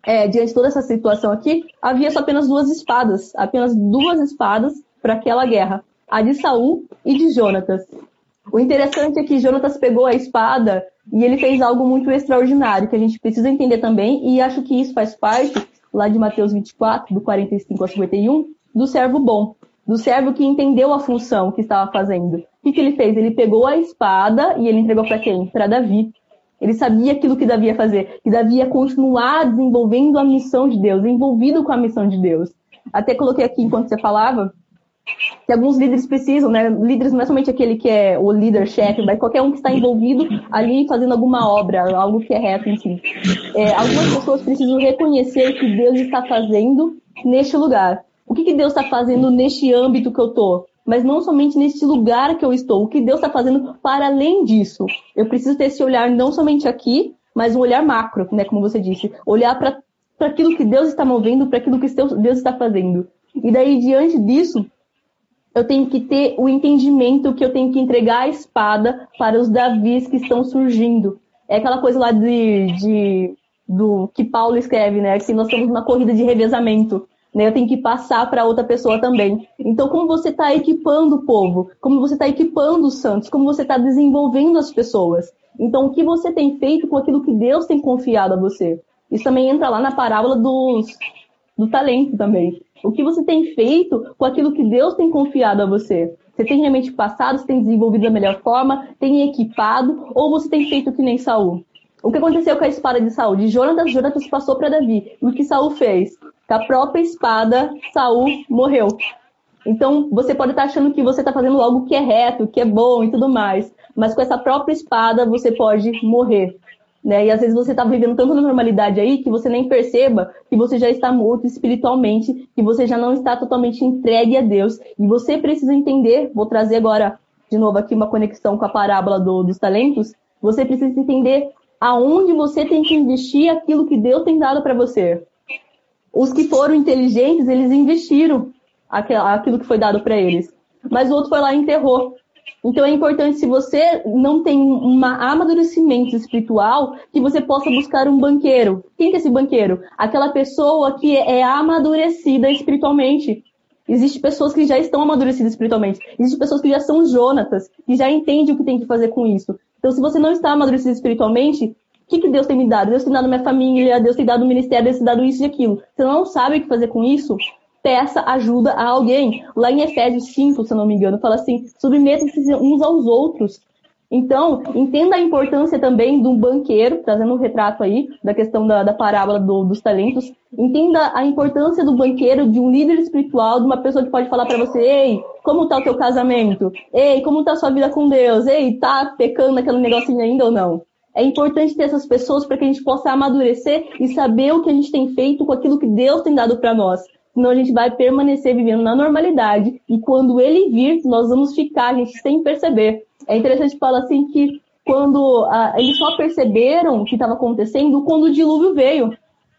é, diante de toda essa situação aqui, havia só apenas duas espadas, apenas duas espadas para aquela guerra, a de Saul e de Jonatas. O interessante é que Jonatas pegou a espada e ele fez algo muito extraordinário, que a gente precisa entender também, e acho que isso faz parte, lá de Mateus 24, do 45 ao 51, do servo bom, do servo que entendeu a função que estava fazendo. O que, que ele fez? Ele pegou a espada e ele entregou para quem? Para Davi. Ele sabia aquilo que devia fazer, que devia continuar desenvolvendo a missão de Deus, envolvido com a missão de Deus. Até coloquei aqui enquanto você falava que alguns líderes precisam, né? Líderes não é somente aquele que é o líder chefe, mas qualquer um que está envolvido ali fazendo alguma obra, algo que é reto si. É, algumas pessoas precisam reconhecer o que Deus está fazendo neste lugar. O que, que Deus está fazendo neste âmbito que eu estou? Mas não somente nesse lugar que eu estou, o que Deus está fazendo para além disso. Eu preciso ter esse olhar não somente aqui, mas um olhar macro, né, como você disse, olhar para aquilo que Deus está movendo, para aquilo que Deus está fazendo. E daí, diante disso, eu tenho que ter o entendimento que eu tenho que entregar a espada para os Davis que estão surgindo. É aquela coisa lá de, de do que Paulo escreve, né? Que nós estamos numa corrida de revezamento né? Eu tenho que passar para outra pessoa também. Então, como você está equipando o povo? Como você está equipando os santos? Como você está desenvolvendo as pessoas? Então, o que você tem feito com aquilo que Deus tem confiado a você? Isso também entra lá na parábola dos, do talento também. O que você tem feito com aquilo que Deus tem confiado a você? Você tem realmente passado, você tem desenvolvido da melhor forma, tem equipado, ou você tem feito que nem Saul? O que aconteceu com a espada de Saul? De Jonatas, Jonatas passou para Davi. E o que Saul fez? Com a própria espada, Saul morreu. Então, você pode estar achando que você está fazendo algo que é reto, que é bom e tudo mais. Mas com essa própria espada, você pode morrer. Né? E às vezes você está vivendo tanto na normalidade aí que você nem perceba que você já está morto espiritualmente, que você já não está totalmente entregue a Deus. E você precisa entender, vou trazer agora de novo aqui uma conexão com a parábola do, dos talentos, você precisa entender aonde você tem que investir aquilo que Deus tem dado para você. Os que foram inteligentes, eles investiram aquilo que foi dado para eles. Mas o outro foi lá e enterrou. Então é importante, se você não tem um amadurecimento espiritual, que você possa buscar um banqueiro. Quem que é esse banqueiro? Aquela pessoa que é amadurecida espiritualmente. Existem pessoas que já estão amadurecidas espiritualmente. Existem pessoas que já são Jonatas, que já entendem o que tem que fazer com isso. Então, se você não está amadurecido espiritualmente, que, que Deus tem me dado? Deus tem dado minha família, Deus tem dado o ministério, Deus tem dado isso e aquilo. Você não sabe o que fazer com isso? Peça ajuda a alguém. Lá em Efésios 5, se eu não me engano, fala assim: submetam-se uns aos outros. Então, entenda a importância também de um banqueiro, trazendo um retrato aí da questão da, da parábola do, dos talentos. Entenda a importância do banqueiro, de um líder espiritual, de uma pessoa que pode falar para você: ei, como tá o teu casamento? Ei, como tá a sua vida com Deus? Ei, tá pecando aquele negocinho ainda ou não? É importante ter essas pessoas para que a gente possa amadurecer e saber o que a gente tem feito com aquilo que Deus tem dado para nós. Senão a gente vai permanecer vivendo na normalidade e quando ele vir, nós vamos ficar, a gente sem perceber. É interessante falar assim que quando ah, eles só perceberam o que estava acontecendo quando o dilúvio veio.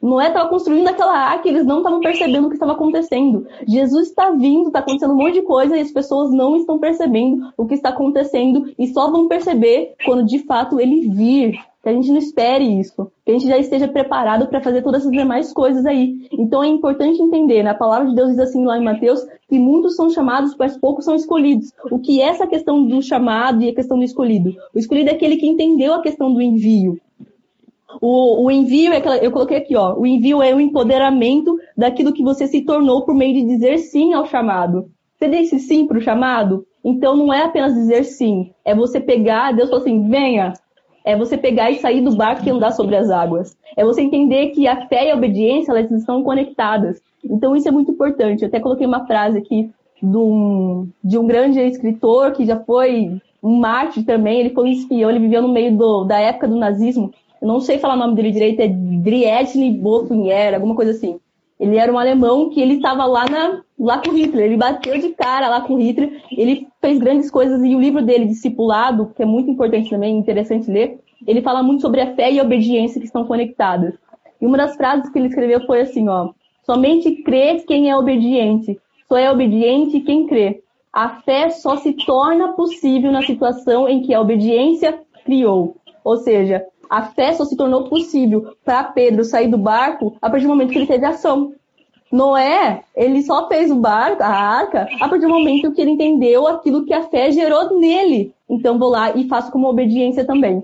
Noé estava construindo aquela arca e eles não estavam percebendo o que estava acontecendo. Jesus está vindo, está acontecendo um monte de coisa e as pessoas não estão percebendo o que está acontecendo e só vão perceber quando de fato ele vir que a gente não espere isso, que a gente já esteja preparado para fazer todas essas demais coisas aí. Então é importante entender, na palavra de Deus diz assim lá em Mateus, que muitos são chamados, mas poucos são escolhidos. O que é essa questão do chamado e a questão do escolhido? O escolhido é aquele que entendeu a questão do envio. O, o envio é aquela, eu coloquei aqui, ó, o envio é o empoderamento daquilo que você se tornou por meio de dizer sim ao chamado. Você disse sim para o chamado? Então não é apenas dizer sim, é você pegar, Deus falou assim, venha, é você pegar e sair do barco e andar sobre as águas. É você entender que a fé e a obediência elas estão conectadas. Então isso é muito importante. Eu até coloquei uma frase aqui de um, de um grande escritor que já foi um mártir também. Ele foi um espião, ele viveu no meio do, da época do nazismo. Eu não sei falar o nome dele direito, é Driedne Boffinger, alguma coisa assim. Ele era um alemão que ele estava lá, na, lá com Hitler, ele bateu de cara lá com Hitler, ele fez grandes coisas e o livro dele, Discipulado, que é muito importante também, interessante ler, ele fala muito sobre a fé e a obediência que estão conectadas. E uma das frases que ele escreveu foi assim, ó, somente crê quem é obediente, só é obediente quem crê. A fé só se torna possível na situação em que a obediência criou. Ou seja, a fé só se tornou possível para Pedro sair do barco a partir do momento que ele teve ação. Noé, ele só fez o barco, a arca, a partir do momento que ele entendeu aquilo que a fé gerou nele. Então vou lá e faço como obediência também.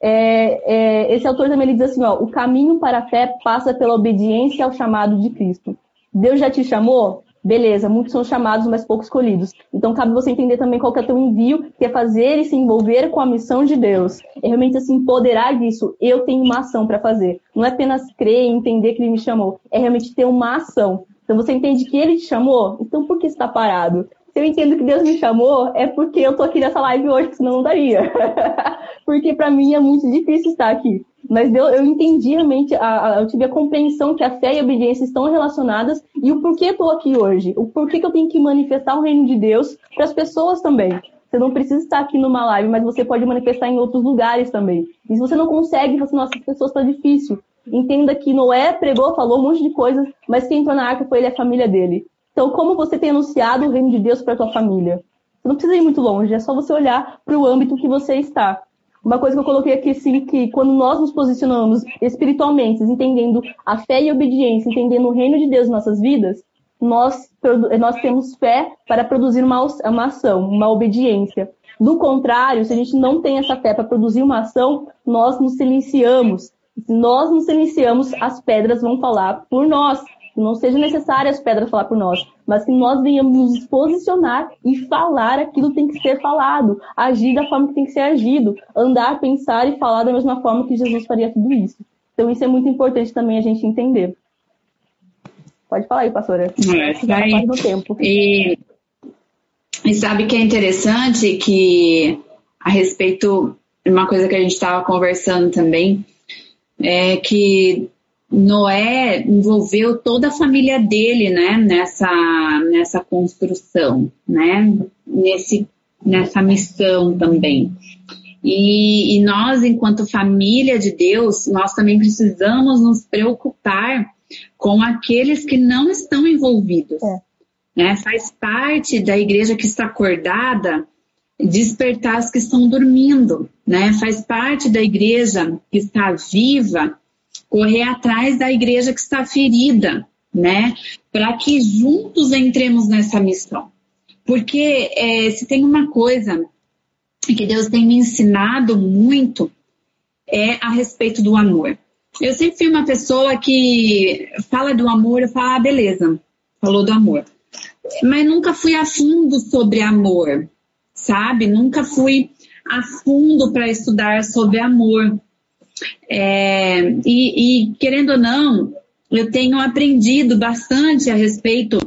É, é, esse autor também ele diz assim: ó, o caminho para a fé passa pela obediência ao chamado de Cristo. Deus já te chamou? Beleza, muitos são chamados, mas poucos escolhidos. Então cabe você entender também qual que é o teu envio, que é fazer e se envolver com a missão de Deus. É realmente se empoderar disso. Eu tenho uma ação para fazer. Não é apenas crer e entender que ele me chamou. É realmente ter uma ação. Então você entende que ele te chamou? Então por que está parado? Se eu entendo que Deus me chamou, é porque eu tô aqui nessa live hoje, senão não daria. [laughs] porque para mim é muito difícil estar aqui. Mas eu, eu entendi realmente, a, a, eu tive a compreensão que a fé e a obediência estão relacionadas e o porquê estou aqui hoje. O porquê que eu tenho que manifestar o reino de Deus para as pessoas também. Você não precisa estar aqui numa live, mas você pode manifestar em outros lugares também. E se você não consegue, você, nossa, as pessoas está difícil. Entenda que Noé pregou, falou um monte de coisas, mas quem entrou na arca foi ele e a família dele. Então, como você tem anunciado o reino de Deus para a tua família? Você não precisa ir muito longe, é só você olhar para o âmbito que você está. Uma coisa que eu coloquei aqui, sim, que quando nós nos posicionamos espiritualmente, entendendo a fé e a obediência, entendendo o reino de Deus em nossas vidas, nós, nós temos fé para produzir uma, uma ação, uma obediência. Do contrário, se a gente não tem essa fé para produzir uma ação, nós nos silenciamos. Se nós nos silenciamos, as pedras vão falar por nós que não seja necessário as pedras falar por nós, mas que nós venhamos nos posicionar e falar aquilo que tem que ser falado, agir da forma que tem que ser agido, andar, pensar e falar da mesma forma que Jesus faria tudo isso. Então isso é muito importante também a gente entender. Pode falar aí, pastora. É, Já aí. No tempo. E, e sabe que é interessante que a respeito de uma coisa que a gente estava conversando também, é que Noé envolveu toda a família dele, né, nessa, nessa construção, né, nesse, nessa missão também. E, e, nós, enquanto família de Deus, nós também precisamos nos preocupar com aqueles que não estão envolvidos. É. Né? Faz parte da igreja que está acordada despertar as que estão dormindo, né? Faz parte da igreja que está viva correr atrás da igreja que está ferida, né? Para que juntos entremos nessa missão. Porque é, se tem uma coisa que Deus tem me ensinado muito é a respeito do amor. Eu sempre fui uma pessoa que fala do amor, eu falo, ah, beleza, falou do amor. Mas nunca fui a fundo sobre amor, sabe? Nunca fui a fundo para estudar sobre amor. É, e, e, querendo ou não, eu tenho aprendido bastante a respeito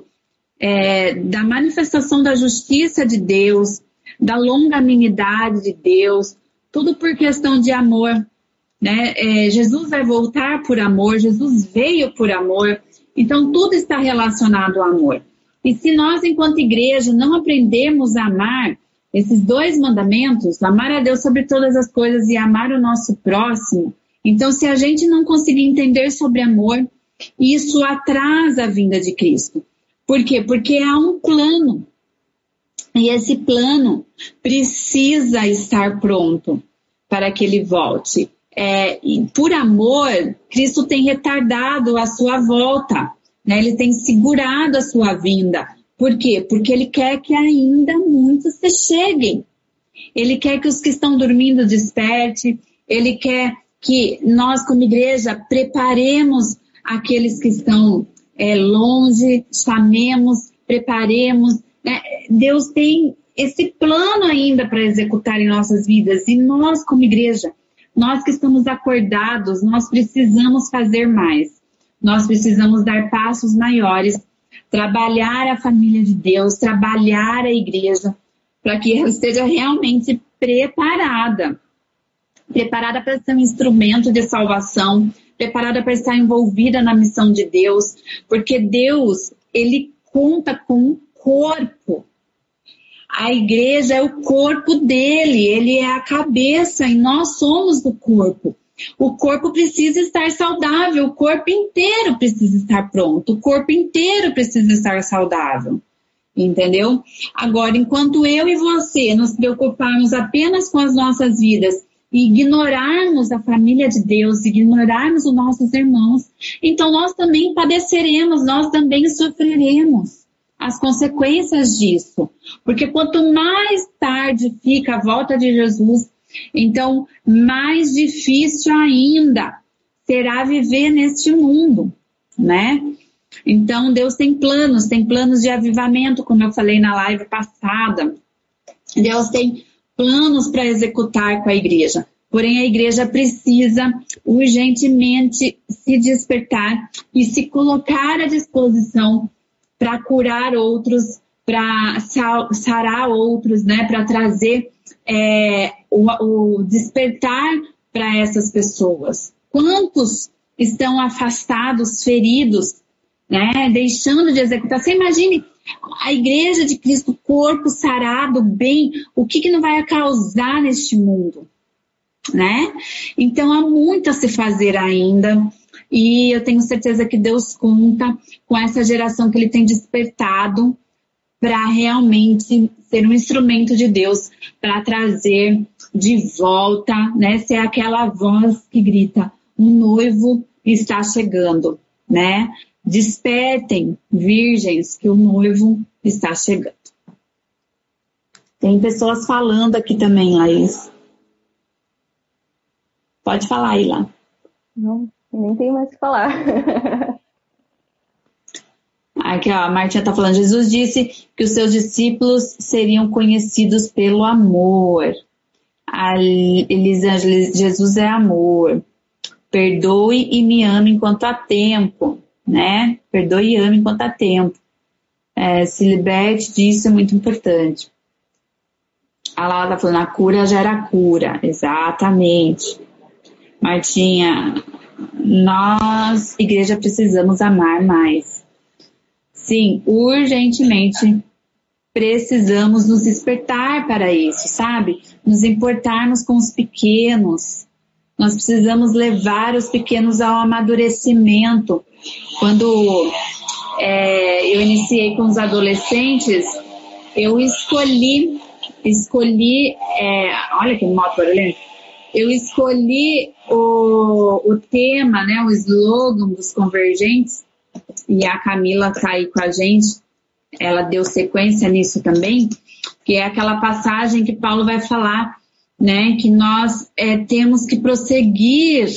é, da manifestação da justiça de Deus, da longanimidade de Deus, tudo por questão de amor. Né? É, Jesus vai voltar por amor, Jesus veio por amor, então tudo está relacionado ao amor. E se nós, enquanto igreja, não aprendemos a amar esses dois mandamentos, amar a Deus sobre todas as coisas e amar o nosso próximo, então se a gente não conseguir entender sobre amor, isso atrasa a vinda de Cristo. Por quê? Porque há um plano. E esse plano precisa estar pronto para que ele volte. É, por amor, Cristo tem retardado a sua volta, né? ele tem segurado a sua vinda. Por quê? Porque ele quer que ainda muitos se cheguem. Ele quer que os que estão dormindo desperte, ele quer que nós, como igreja, preparemos aqueles que estão é, longe, chamemos, preparemos. Né? Deus tem esse plano ainda para executar em nossas vidas e nós, como igreja, nós que estamos acordados, nós precisamos fazer mais. Nós precisamos dar passos maiores, trabalhar a família de Deus, trabalhar a igreja, para que ela esteja realmente preparada preparada para ser um instrumento de salvação, preparada para estar envolvida na missão de Deus, porque Deus, ele conta com um corpo. A igreja é o corpo dele, ele é a cabeça e nós somos do corpo. O corpo precisa estar saudável, o corpo inteiro precisa estar pronto, o corpo inteiro precisa estar saudável. Entendeu? Agora, enquanto eu e você nos preocuparmos apenas com as nossas vidas e ignorarmos a família de Deus, ignorarmos os nossos irmãos, então nós também padeceremos, nós também sofreremos as consequências disso. Porque quanto mais tarde fica a volta de Jesus, então mais difícil ainda será viver neste mundo, né? Então Deus tem planos, tem planos de avivamento, como eu falei na live passada. Deus tem planos para executar com a igreja. Porém, a igreja precisa urgentemente se despertar e se colocar à disposição para curar outros, para sarar outros, né? Para trazer é, o, o despertar para essas pessoas. Quantos estão afastados, feridos, né? Deixando de executar. Você imagine a igreja de Cristo, corpo sarado, bem, o que, que não vai causar neste mundo? Né? Então há muito a se fazer ainda. E eu tenho certeza que Deus conta com essa geração que Ele tem despertado para realmente ser um instrumento de Deus para trazer de volta, né? Ser aquela voz que grita: o noivo está chegando, né? Despertem, virgens, que o noivo está chegando. Tem pessoas falando aqui também, Laís. Pode falar aí lá. Não, nem tenho mais o que falar. [laughs] Aqui, ó, a Martinha está falando. Jesus disse que os seus discípulos seriam conhecidos pelo amor. A Elisângela, Jesus é amor. Perdoe e me ame enquanto há tempo né? Perdoe e ame enquanto há tempo. É, se liberte disso é muito importante. A Laura tá falando, a cura gera cura. Exatamente. Martinha, nós, igreja, precisamos amar mais. Sim, urgentemente precisamos nos despertar para isso, sabe? Nos importarmos com os pequenos. Nós precisamos levar os pequenos ao amadurecimento. Quando é, eu iniciei com os adolescentes, eu escolhi, escolhi, é, olha que moto barulhenta, eu escolhi o, o tema, né, o slogan dos convergentes, e a Camila está aí com a gente, ela deu sequência nisso também, que é aquela passagem que Paulo vai falar, né, que nós é, temos que prosseguir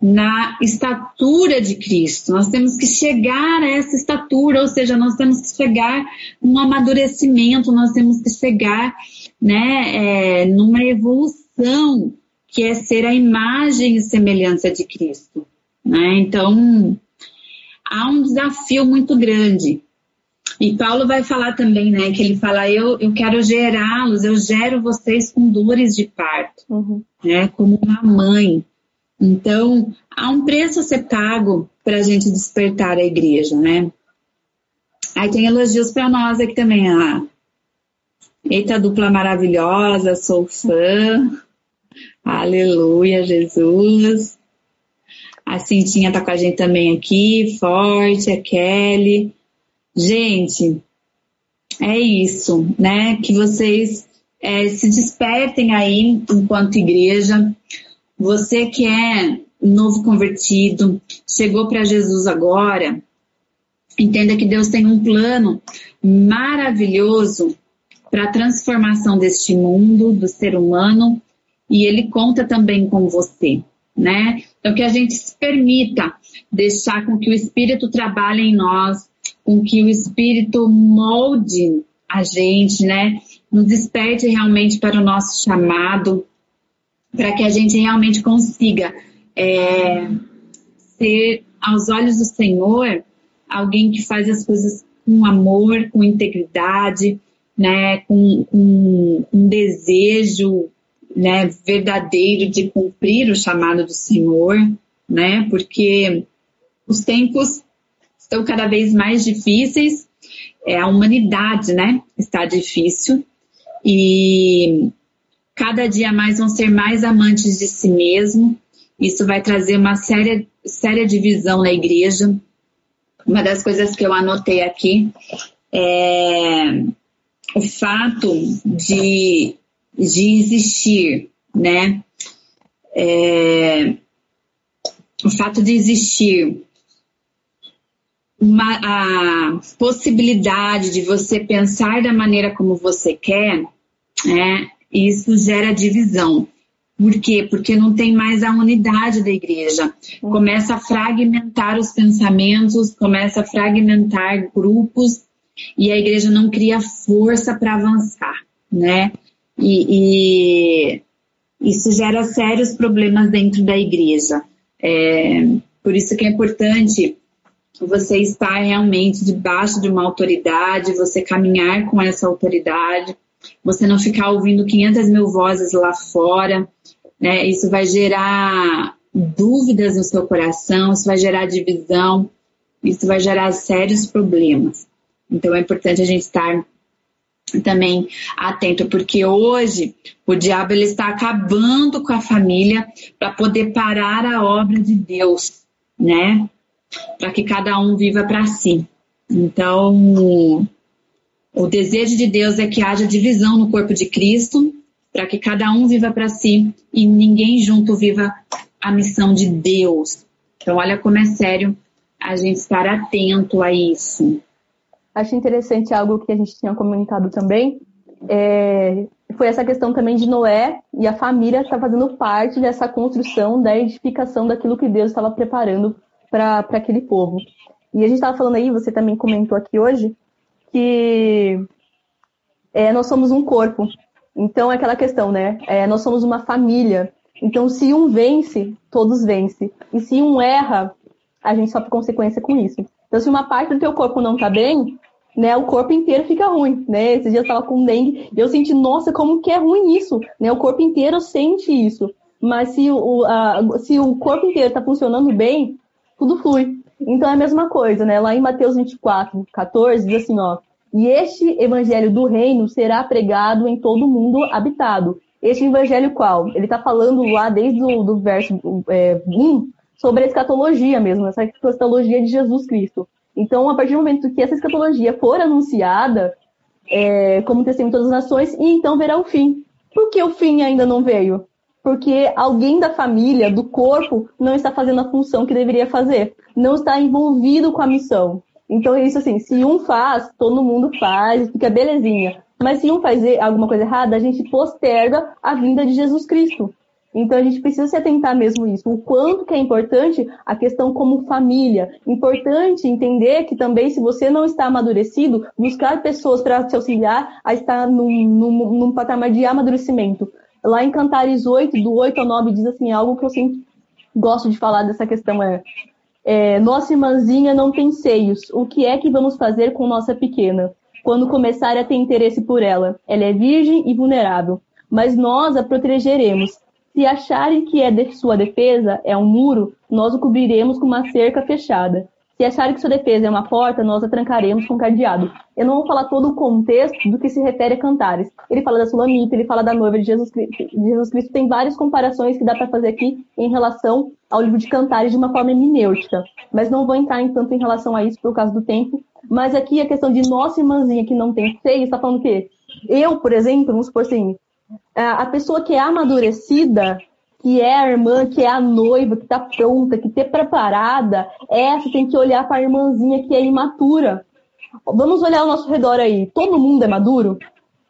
na estatura de Cristo. Nós temos que chegar a essa estatura, ou seja, nós temos que chegar num amadurecimento, nós temos que chegar, né, é, numa evolução que é ser a imagem e semelhança de Cristo. Né? Então, há um desafio muito grande. E Paulo vai falar também, né, que ele fala, eu, eu quero gerá-los, eu gero vocês com dores de parto, uhum. né, como uma mãe. Então, há um preço a ser pago para a gente despertar a igreja, né? Aí tem elogios para nós aqui também, ah, eita dupla maravilhosa, sou fã, [laughs] aleluia, Jesus. A Cintinha tá com a gente também aqui, forte, a Kelly. Gente, é isso, né? Que vocês é, se despertem aí enquanto igreja. Você que é novo convertido, chegou para Jesus agora, entenda que Deus tem um plano maravilhoso para a transformação deste mundo, do ser humano, e ele conta também com você, né? Então que a gente se permita deixar com que o Espírito trabalhe em nós, com que o Espírito molde a gente, né? Nos desperte realmente para o nosso chamado, para que a gente realmente consiga é, ser, aos olhos do Senhor, alguém que faz as coisas com amor, com integridade, né, com, com um desejo né, verdadeiro de cumprir o chamado do Senhor, né, porque os tempos estão cada vez mais difíceis, é, a humanidade, né, está difícil e cada dia mais vão ser mais amantes de si mesmo. Isso vai trazer uma séria, séria divisão na igreja. Uma das coisas que eu anotei aqui é o fato de, de existir, né? É, o fato de existir uma, a possibilidade de você pensar da maneira como você quer, né? isso gera divisão. Por quê? Porque não tem mais a unidade da igreja. Começa a fragmentar os pensamentos, começa a fragmentar grupos e a igreja não cria força para avançar, né? E, e, isso gera sérios problemas dentro da igreja. É, por isso que é importante você estar realmente debaixo de uma autoridade, você caminhar com essa autoridade, você não ficar ouvindo 500 mil vozes lá fora, né? Isso vai gerar dúvidas no seu coração, isso vai gerar divisão, isso vai gerar sérios problemas. Então é importante a gente estar também atento, porque hoje o diabo ele está acabando com a família para poder parar a obra de Deus, né? Para que cada um viva para si. Então, o desejo de Deus é que haja divisão no corpo de Cristo, para que cada um viva para si e ninguém junto viva a missão de Deus. Então, olha como é sério a gente estar atento a isso. Acho interessante algo que a gente tinha comunicado também. É, foi essa questão também de Noé e a família estar tá fazendo parte dessa construção, da edificação daquilo que Deus estava preparando para aquele povo. E a gente estava falando aí, você também comentou aqui hoje, que é, nós somos um corpo. Então é aquela questão, né? É, nós somos uma família. Então, se um vence, todos vencem. E se um erra, a gente sofre consequência com isso. Então, se uma parte do teu corpo não tá bem, né, o corpo inteiro fica ruim, né? Esses dias eu tava com dengue e eu senti, nossa, como que é ruim isso, né? O corpo inteiro sente isso. Mas se o, a, se o corpo inteiro tá funcionando bem, tudo flui. Então é a mesma coisa, né? Lá em Mateus 24, 14, diz assim, ó, E este evangelho do reino será pregado em todo o mundo habitado. Este evangelho qual? Ele está falando lá desde o do verso é, 1 sobre a escatologia mesmo, essa escatologia de Jesus Cristo. Então, a partir do momento que essa escatologia for anunciada, é, como testemunho de todas as nações, e então verá o fim. Por que o fim ainda não veio? Porque alguém da família, do corpo, não está fazendo a função que deveria fazer, não está envolvido com a missão. Então é isso assim, se um faz, todo mundo faz, fica belezinha. Mas se um faz alguma coisa errada, a gente posterga a vinda de Jesus Cristo. Então a gente precisa se atentar mesmo isso, o quanto que é importante a questão como família. Importante entender que também se você não está amadurecido, buscar pessoas para te auxiliar a estar num, num, num, patamar de amadurecimento. Lá em Cantares 8, do 8 ao 9, diz assim, algo que eu sempre gosto de falar dessa questão é, é nossa irmãzinha não tem seios, o que é que vamos fazer com nossa pequena? Quando começar a ter interesse por ela, ela é virgem e vulnerável, mas nós a protegeremos se acharem que é de sua defesa é um muro, nós o cobriremos com uma cerca fechada. Se acharem que sua defesa é uma porta, nós a trancaremos com cadeado. Eu não vou falar todo o contexto do que se refere a cantares. Ele fala da Sulamita, ele fala da noiva de Jesus Cristo. Jesus Cristo tem várias comparações que dá para fazer aqui em relação ao livro de cantares de uma forma hermenêutica. Mas não vou entrar em tanto em relação a isso por causa do tempo. Mas aqui a questão de nossa irmãzinha que não tem seio, está falando o quê? Eu, por exemplo, vamos supor assim, a pessoa que é amadurecida, que é a irmã, que é a noiva, que está pronta, que está preparada, essa tem que olhar para a irmãzinha que é imatura. Vamos olhar ao nosso redor aí. Todo mundo é maduro?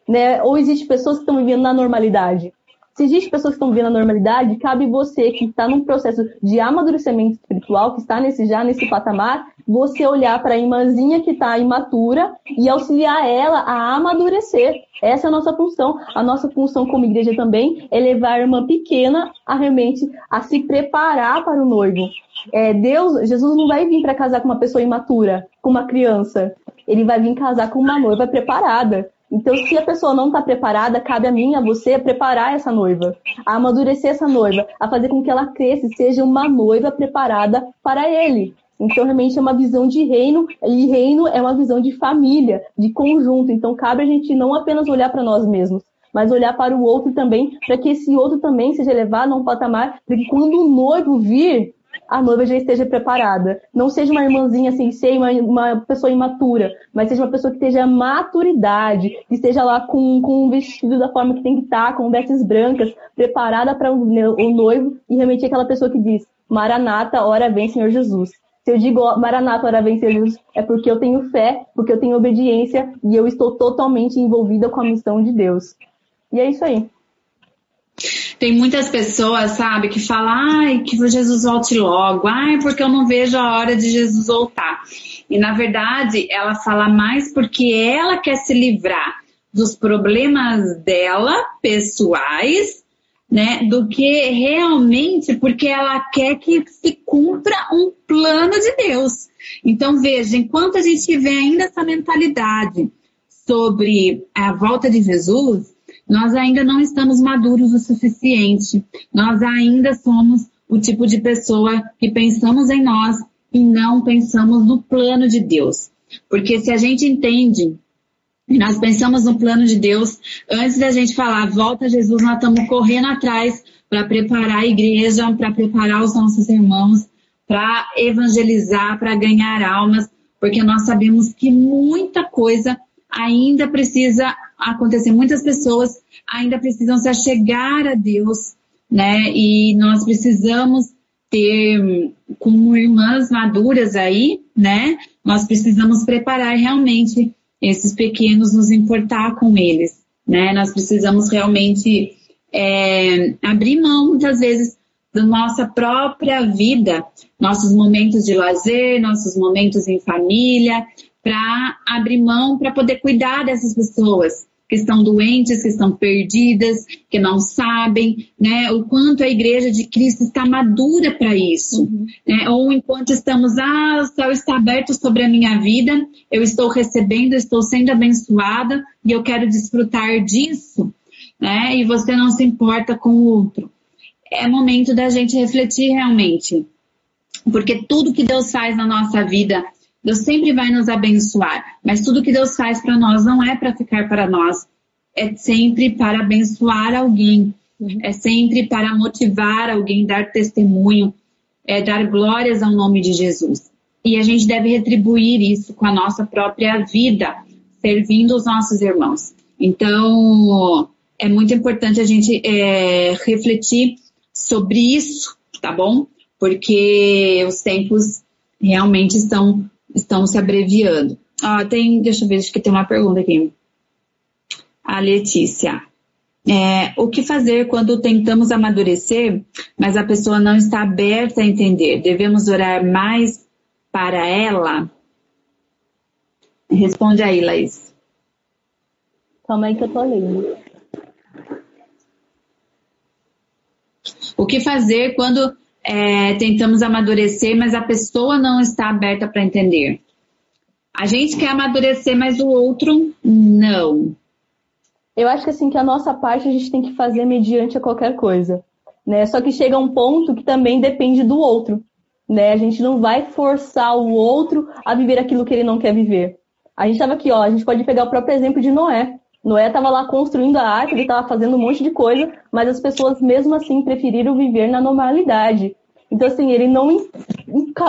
Né? Ou existe pessoas que estão vivendo na normalidade? Se existe pessoas que estão vivendo a normalidade, cabe você que está num processo de amadurecimento espiritual, que está nesse já nesse patamar, você olhar para a irmãzinha que está imatura e auxiliar ela a amadurecer. Essa é a nossa função. A nossa função como igreja também é levar a irmã pequena a realmente a se preparar para o noivo. É, Deus, Jesus não vai vir para casar com uma pessoa imatura, com uma criança. Ele vai vir casar com uma noiva preparada. Então, se a pessoa não está preparada, cabe a mim, a você, preparar essa noiva, a amadurecer essa noiva, a fazer com que ela cresça e seja uma noiva preparada para ele. Então, realmente é uma visão de reino, e reino é uma visão de família, de conjunto. Então, cabe a gente não apenas olhar para nós mesmos, mas olhar para o outro também, para que esse outro também seja levado a um patamar, para que quando o noivo vir, a noiva já esteja preparada. Não seja uma irmãzinha sem ser uma, uma pessoa imatura, mas seja uma pessoa que tenha maturidade, que esteja lá com, com um vestido da forma que tem que estar, com vestes brancas, preparada para o, o noivo, e realmente aquela pessoa que diz: Maranata, hora vem, Senhor Jesus. Se eu digo Maranata, hora vem, Senhor Jesus, é porque eu tenho fé, porque eu tenho obediência e eu estou totalmente envolvida com a missão de Deus. E é isso aí. Tem muitas pessoas, sabe, que falam, ai, que Jesus volte logo, ai, porque eu não vejo a hora de Jesus voltar. E na verdade, ela fala mais porque ela quer se livrar dos problemas dela, pessoais, né, do que realmente porque ela quer que se cumpra um plano de Deus. Então, veja, enquanto a gente tiver ainda essa mentalidade sobre a volta de Jesus, nós ainda não estamos maduros o suficiente. Nós ainda somos o tipo de pessoa que pensamos em nós e não pensamos no plano de Deus. Porque se a gente entende e nós pensamos no plano de Deus, antes da gente falar volta Jesus, nós estamos correndo atrás para preparar a igreja, para preparar os nossos irmãos, para evangelizar, para ganhar almas, porque nós sabemos que muita coisa ainda precisa acontecer. Muitas pessoas ainda precisam se achegar a Deus, né? E nós precisamos ter, como irmãs maduras aí, né? Nós precisamos preparar realmente esses pequenos, nos importar com eles, né? Nós precisamos realmente é, abrir mão, muitas vezes, da nossa própria vida, nossos momentos de lazer, nossos momentos em família, para abrir mão, para poder cuidar dessas pessoas que estão doentes, que estão perdidas, que não sabem, né? O quanto a igreja de Cristo está madura para isso. Uhum. Né? Ou enquanto estamos, ah, o céu está aberto sobre a minha vida, eu estou recebendo, estou sendo abençoada e eu quero desfrutar disso, né? E você não se importa com o outro. É momento da gente refletir realmente. Porque tudo que Deus faz na nossa vida Deus sempre vai nos abençoar, mas tudo que Deus faz para nós não é para ficar para nós, é sempre para abençoar alguém, uhum. é sempre para motivar alguém, dar testemunho, é dar glórias ao nome de Jesus. E a gente deve retribuir isso com a nossa própria vida, servindo os nossos irmãos. Então, é muito importante a gente é, refletir sobre isso, tá bom? Porque os tempos realmente estão, estão se abreviando. Ah, tem, deixa eu ver, acho que tem uma pergunta aqui. A Letícia. É, o que fazer quando tentamos amadurecer, mas a pessoa não está aberta a entender? Devemos orar mais para ela? Responde aí, Laís. Calma aí que eu tô lendo. O que fazer quando é, tentamos amadurecer, mas a pessoa não está aberta para entender? A gente quer amadurecer, mas o outro não. Eu acho que assim que a nossa parte a gente tem que fazer mediante a qualquer coisa, né? Só que chega um ponto que também depende do outro, né? A gente não vai forçar o outro a viver aquilo que ele não quer viver. A gente estava aqui, ó, a gente pode pegar o próprio exemplo de Noé. Noé estava lá construindo a arca, ele estava fazendo um monte de coisa, mas as pessoas mesmo assim preferiram viver na normalidade. Então, assim, ele não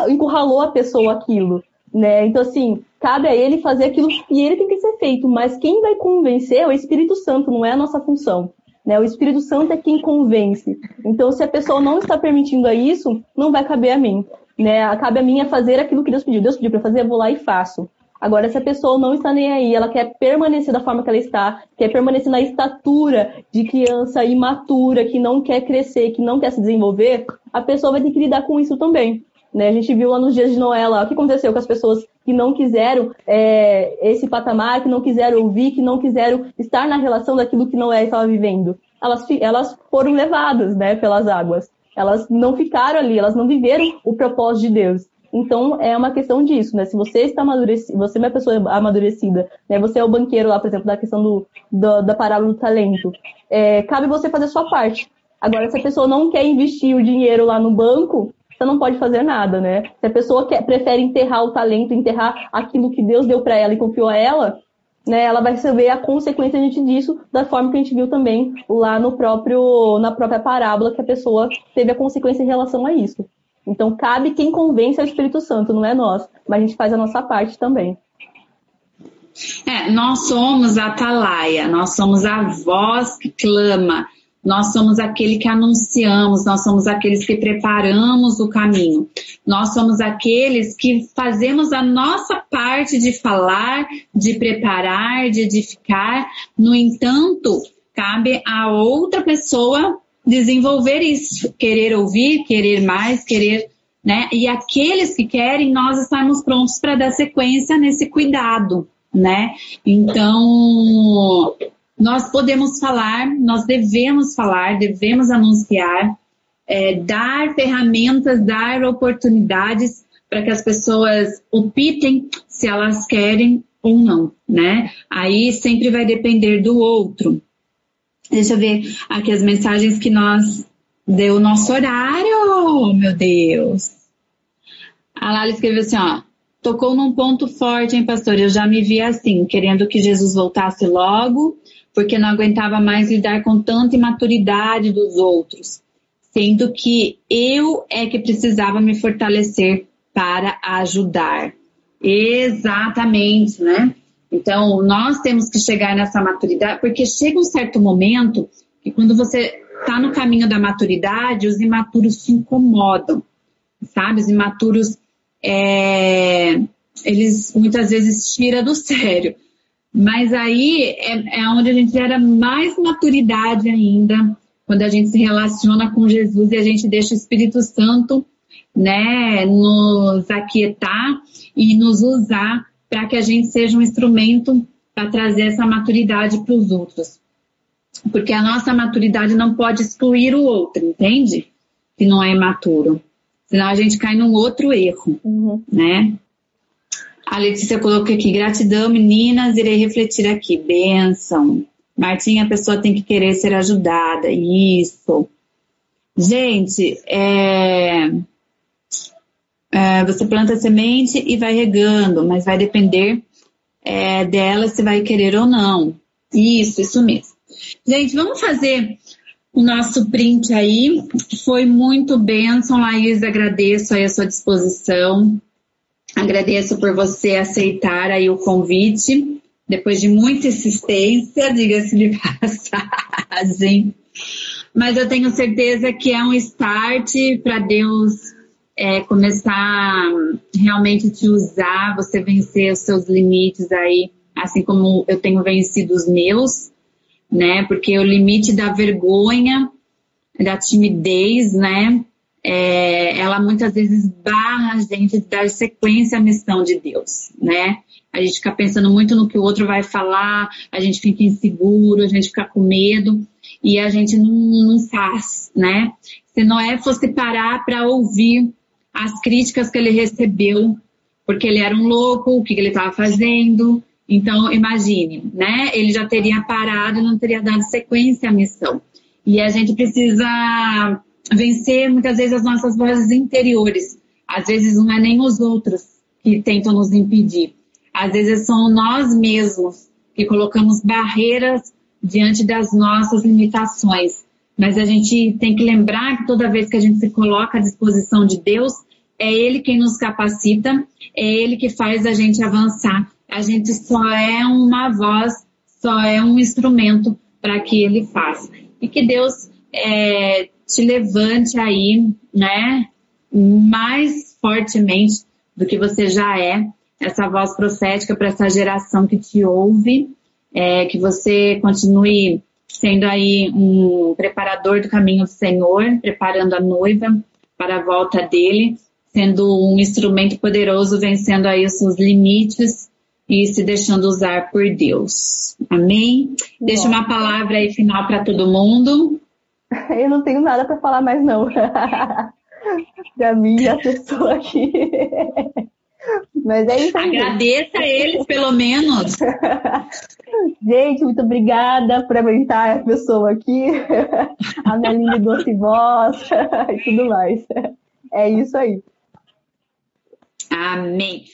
encurralou a pessoa aquilo, né? Então, assim, cabe a ele fazer aquilo que ele tem que ser feito, mas quem vai convencer é o Espírito Santo, não é a nossa função. Né? O Espírito Santo é quem convence. Então, se a pessoa não está permitindo isso, não vai caber a mim. Né? Cabe a mim é fazer aquilo que Deus pediu. Deus pediu para fazer, eu vou lá e faço. Agora, se a pessoa não está nem aí, ela quer permanecer da forma que ela está, quer permanecer na estatura de criança imatura, que não quer crescer, que não quer se desenvolver, a pessoa vai ter que lidar com isso também. Né? A gente viu lá nos dias de Noé lá, o que aconteceu com as pessoas que não quiseram é, esse patamar, que não quiseram ouvir, que não quiseram estar na relação daquilo que Noé estava vivendo. Elas, elas foram levadas né, pelas águas. Elas não ficaram ali, elas não viveram o propósito de Deus. Então, é uma questão disso, né? Se você está amadurecido, você é uma pessoa amadurecida, né? Você é o banqueiro lá, por exemplo, da questão do, do da parábola do talento. É, cabe você fazer a sua parte. Agora, se a pessoa não quer investir o dinheiro lá no banco, você não pode fazer nada, né? Se a pessoa quer, prefere enterrar o talento, enterrar aquilo que Deus deu para ela e confiou a ela, né, ela vai receber a consequência disso da forma que a gente viu também lá no próprio, na própria parábola que a pessoa teve a consequência em relação a isso. Então, cabe quem convence ao Espírito Santo, não é nós, mas a gente faz a nossa parte também. É, nós somos a atalaia, nós somos a voz que clama, nós somos aquele que anunciamos, nós somos aqueles que preparamos o caminho, nós somos aqueles que fazemos a nossa parte de falar, de preparar, de edificar. No entanto, cabe a outra pessoa desenvolver isso, querer ouvir, querer mais, querer, né? E aqueles que querem, nós estarmos prontos para dar sequência nesse cuidado, né? Então, nós podemos falar, nós devemos falar, devemos anunciar, é, dar ferramentas, dar oportunidades para que as pessoas optem se elas querem ou não, né? Aí sempre vai depender do outro. Deixa eu ver aqui as mensagens que nós deu o nosso horário, meu Deus. A Lala escreveu assim, ó. Tocou num ponto forte, hein, pastor? Eu já me vi assim, querendo que Jesus voltasse logo, porque não aguentava mais lidar com tanta imaturidade dos outros, sendo que eu é que precisava me fortalecer para ajudar. Exatamente, né? Então, nós temos que chegar nessa maturidade, porque chega um certo momento que quando você está no caminho da maturidade, os imaturos se incomodam, sabe? Os imaturos, é, eles muitas vezes tiram do sério. Mas aí é, é onde a gente gera mais maturidade ainda, quando a gente se relaciona com Jesus e a gente deixa o Espírito Santo né, nos aquietar e nos usar para que a gente seja um instrumento para trazer essa maturidade para os outros. Porque a nossa maturidade não pode excluir o outro, entende? Se não é imaturo. Senão a gente cai num outro erro, uhum. né? A Letícia colocou aqui, gratidão, meninas, irei refletir aqui. Benção. Martinha, a pessoa tem que querer ser ajudada. Isso. Gente, é... é, você planta a semente e vai regando, mas vai depender é, dela se vai querer ou não. Isso, isso mesmo. Gente, vamos fazer o nosso print aí. Foi muito bênção, Laís. Agradeço aí a sua disposição. Agradeço por você aceitar aí o convite, depois de muita insistência, [laughs] diga-se de [laughs] passagem. Mas eu tenho certeza que é um start para Deus é, começar realmente te usar, você vencer os seus limites aí, assim como eu tenho vencido os meus, né? Porque o limite da vergonha, da timidez, né? É, ela muitas vezes barra a gente de dar sequência à missão de Deus, né? A gente fica pensando muito no que o outro vai falar, a gente fica inseguro, a gente fica com medo e a gente não, não faz, né? Se Noé fosse parar para ouvir as críticas que ele recebeu, porque ele era um louco, o que ele estava fazendo. Então, imagine, né? Ele já teria parado e não teria dado sequência à missão. E a gente precisa vencer muitas vezes as nossas vozes interiores. Às vezes não é nem os outros que tentam nos impedir. Às vezes são nós mesmos que colocamos barreiras diante das nossas limitações. Mas a gente tem que lembrar que toda vez que a gente se coloca à disposição de Deus, é Ele quem nos capacita, é Ele que faz a gente avançar. A gente só é uma voz, só é um instrumento para que Ele faça. E que Deus é, te levante aí, né, mais fortemente do que você já é, essa voz profética para essa geração que te ouve, é, que você continue sendo aí um preparador do caminho do Senhor, preparando a noiva para a volta dele, sendo um instrumento poderoso, vencendo aí os seus limites e se deixando usar por Deus. Amém? Bom. Deixa uma palavra aí final para todo mundo. Eu não tenho nada para falar mais não. [laughs] para mim, a pessoa aqui. [laughs] Mas é isso aí. Agradeça a eles, pelo menos. [laughs] Gente, muito obrigada por aguentar a pessoa aqui, [laughs] a minha linda doce voz [laughs] e tudo mais. É isso aí. Amém.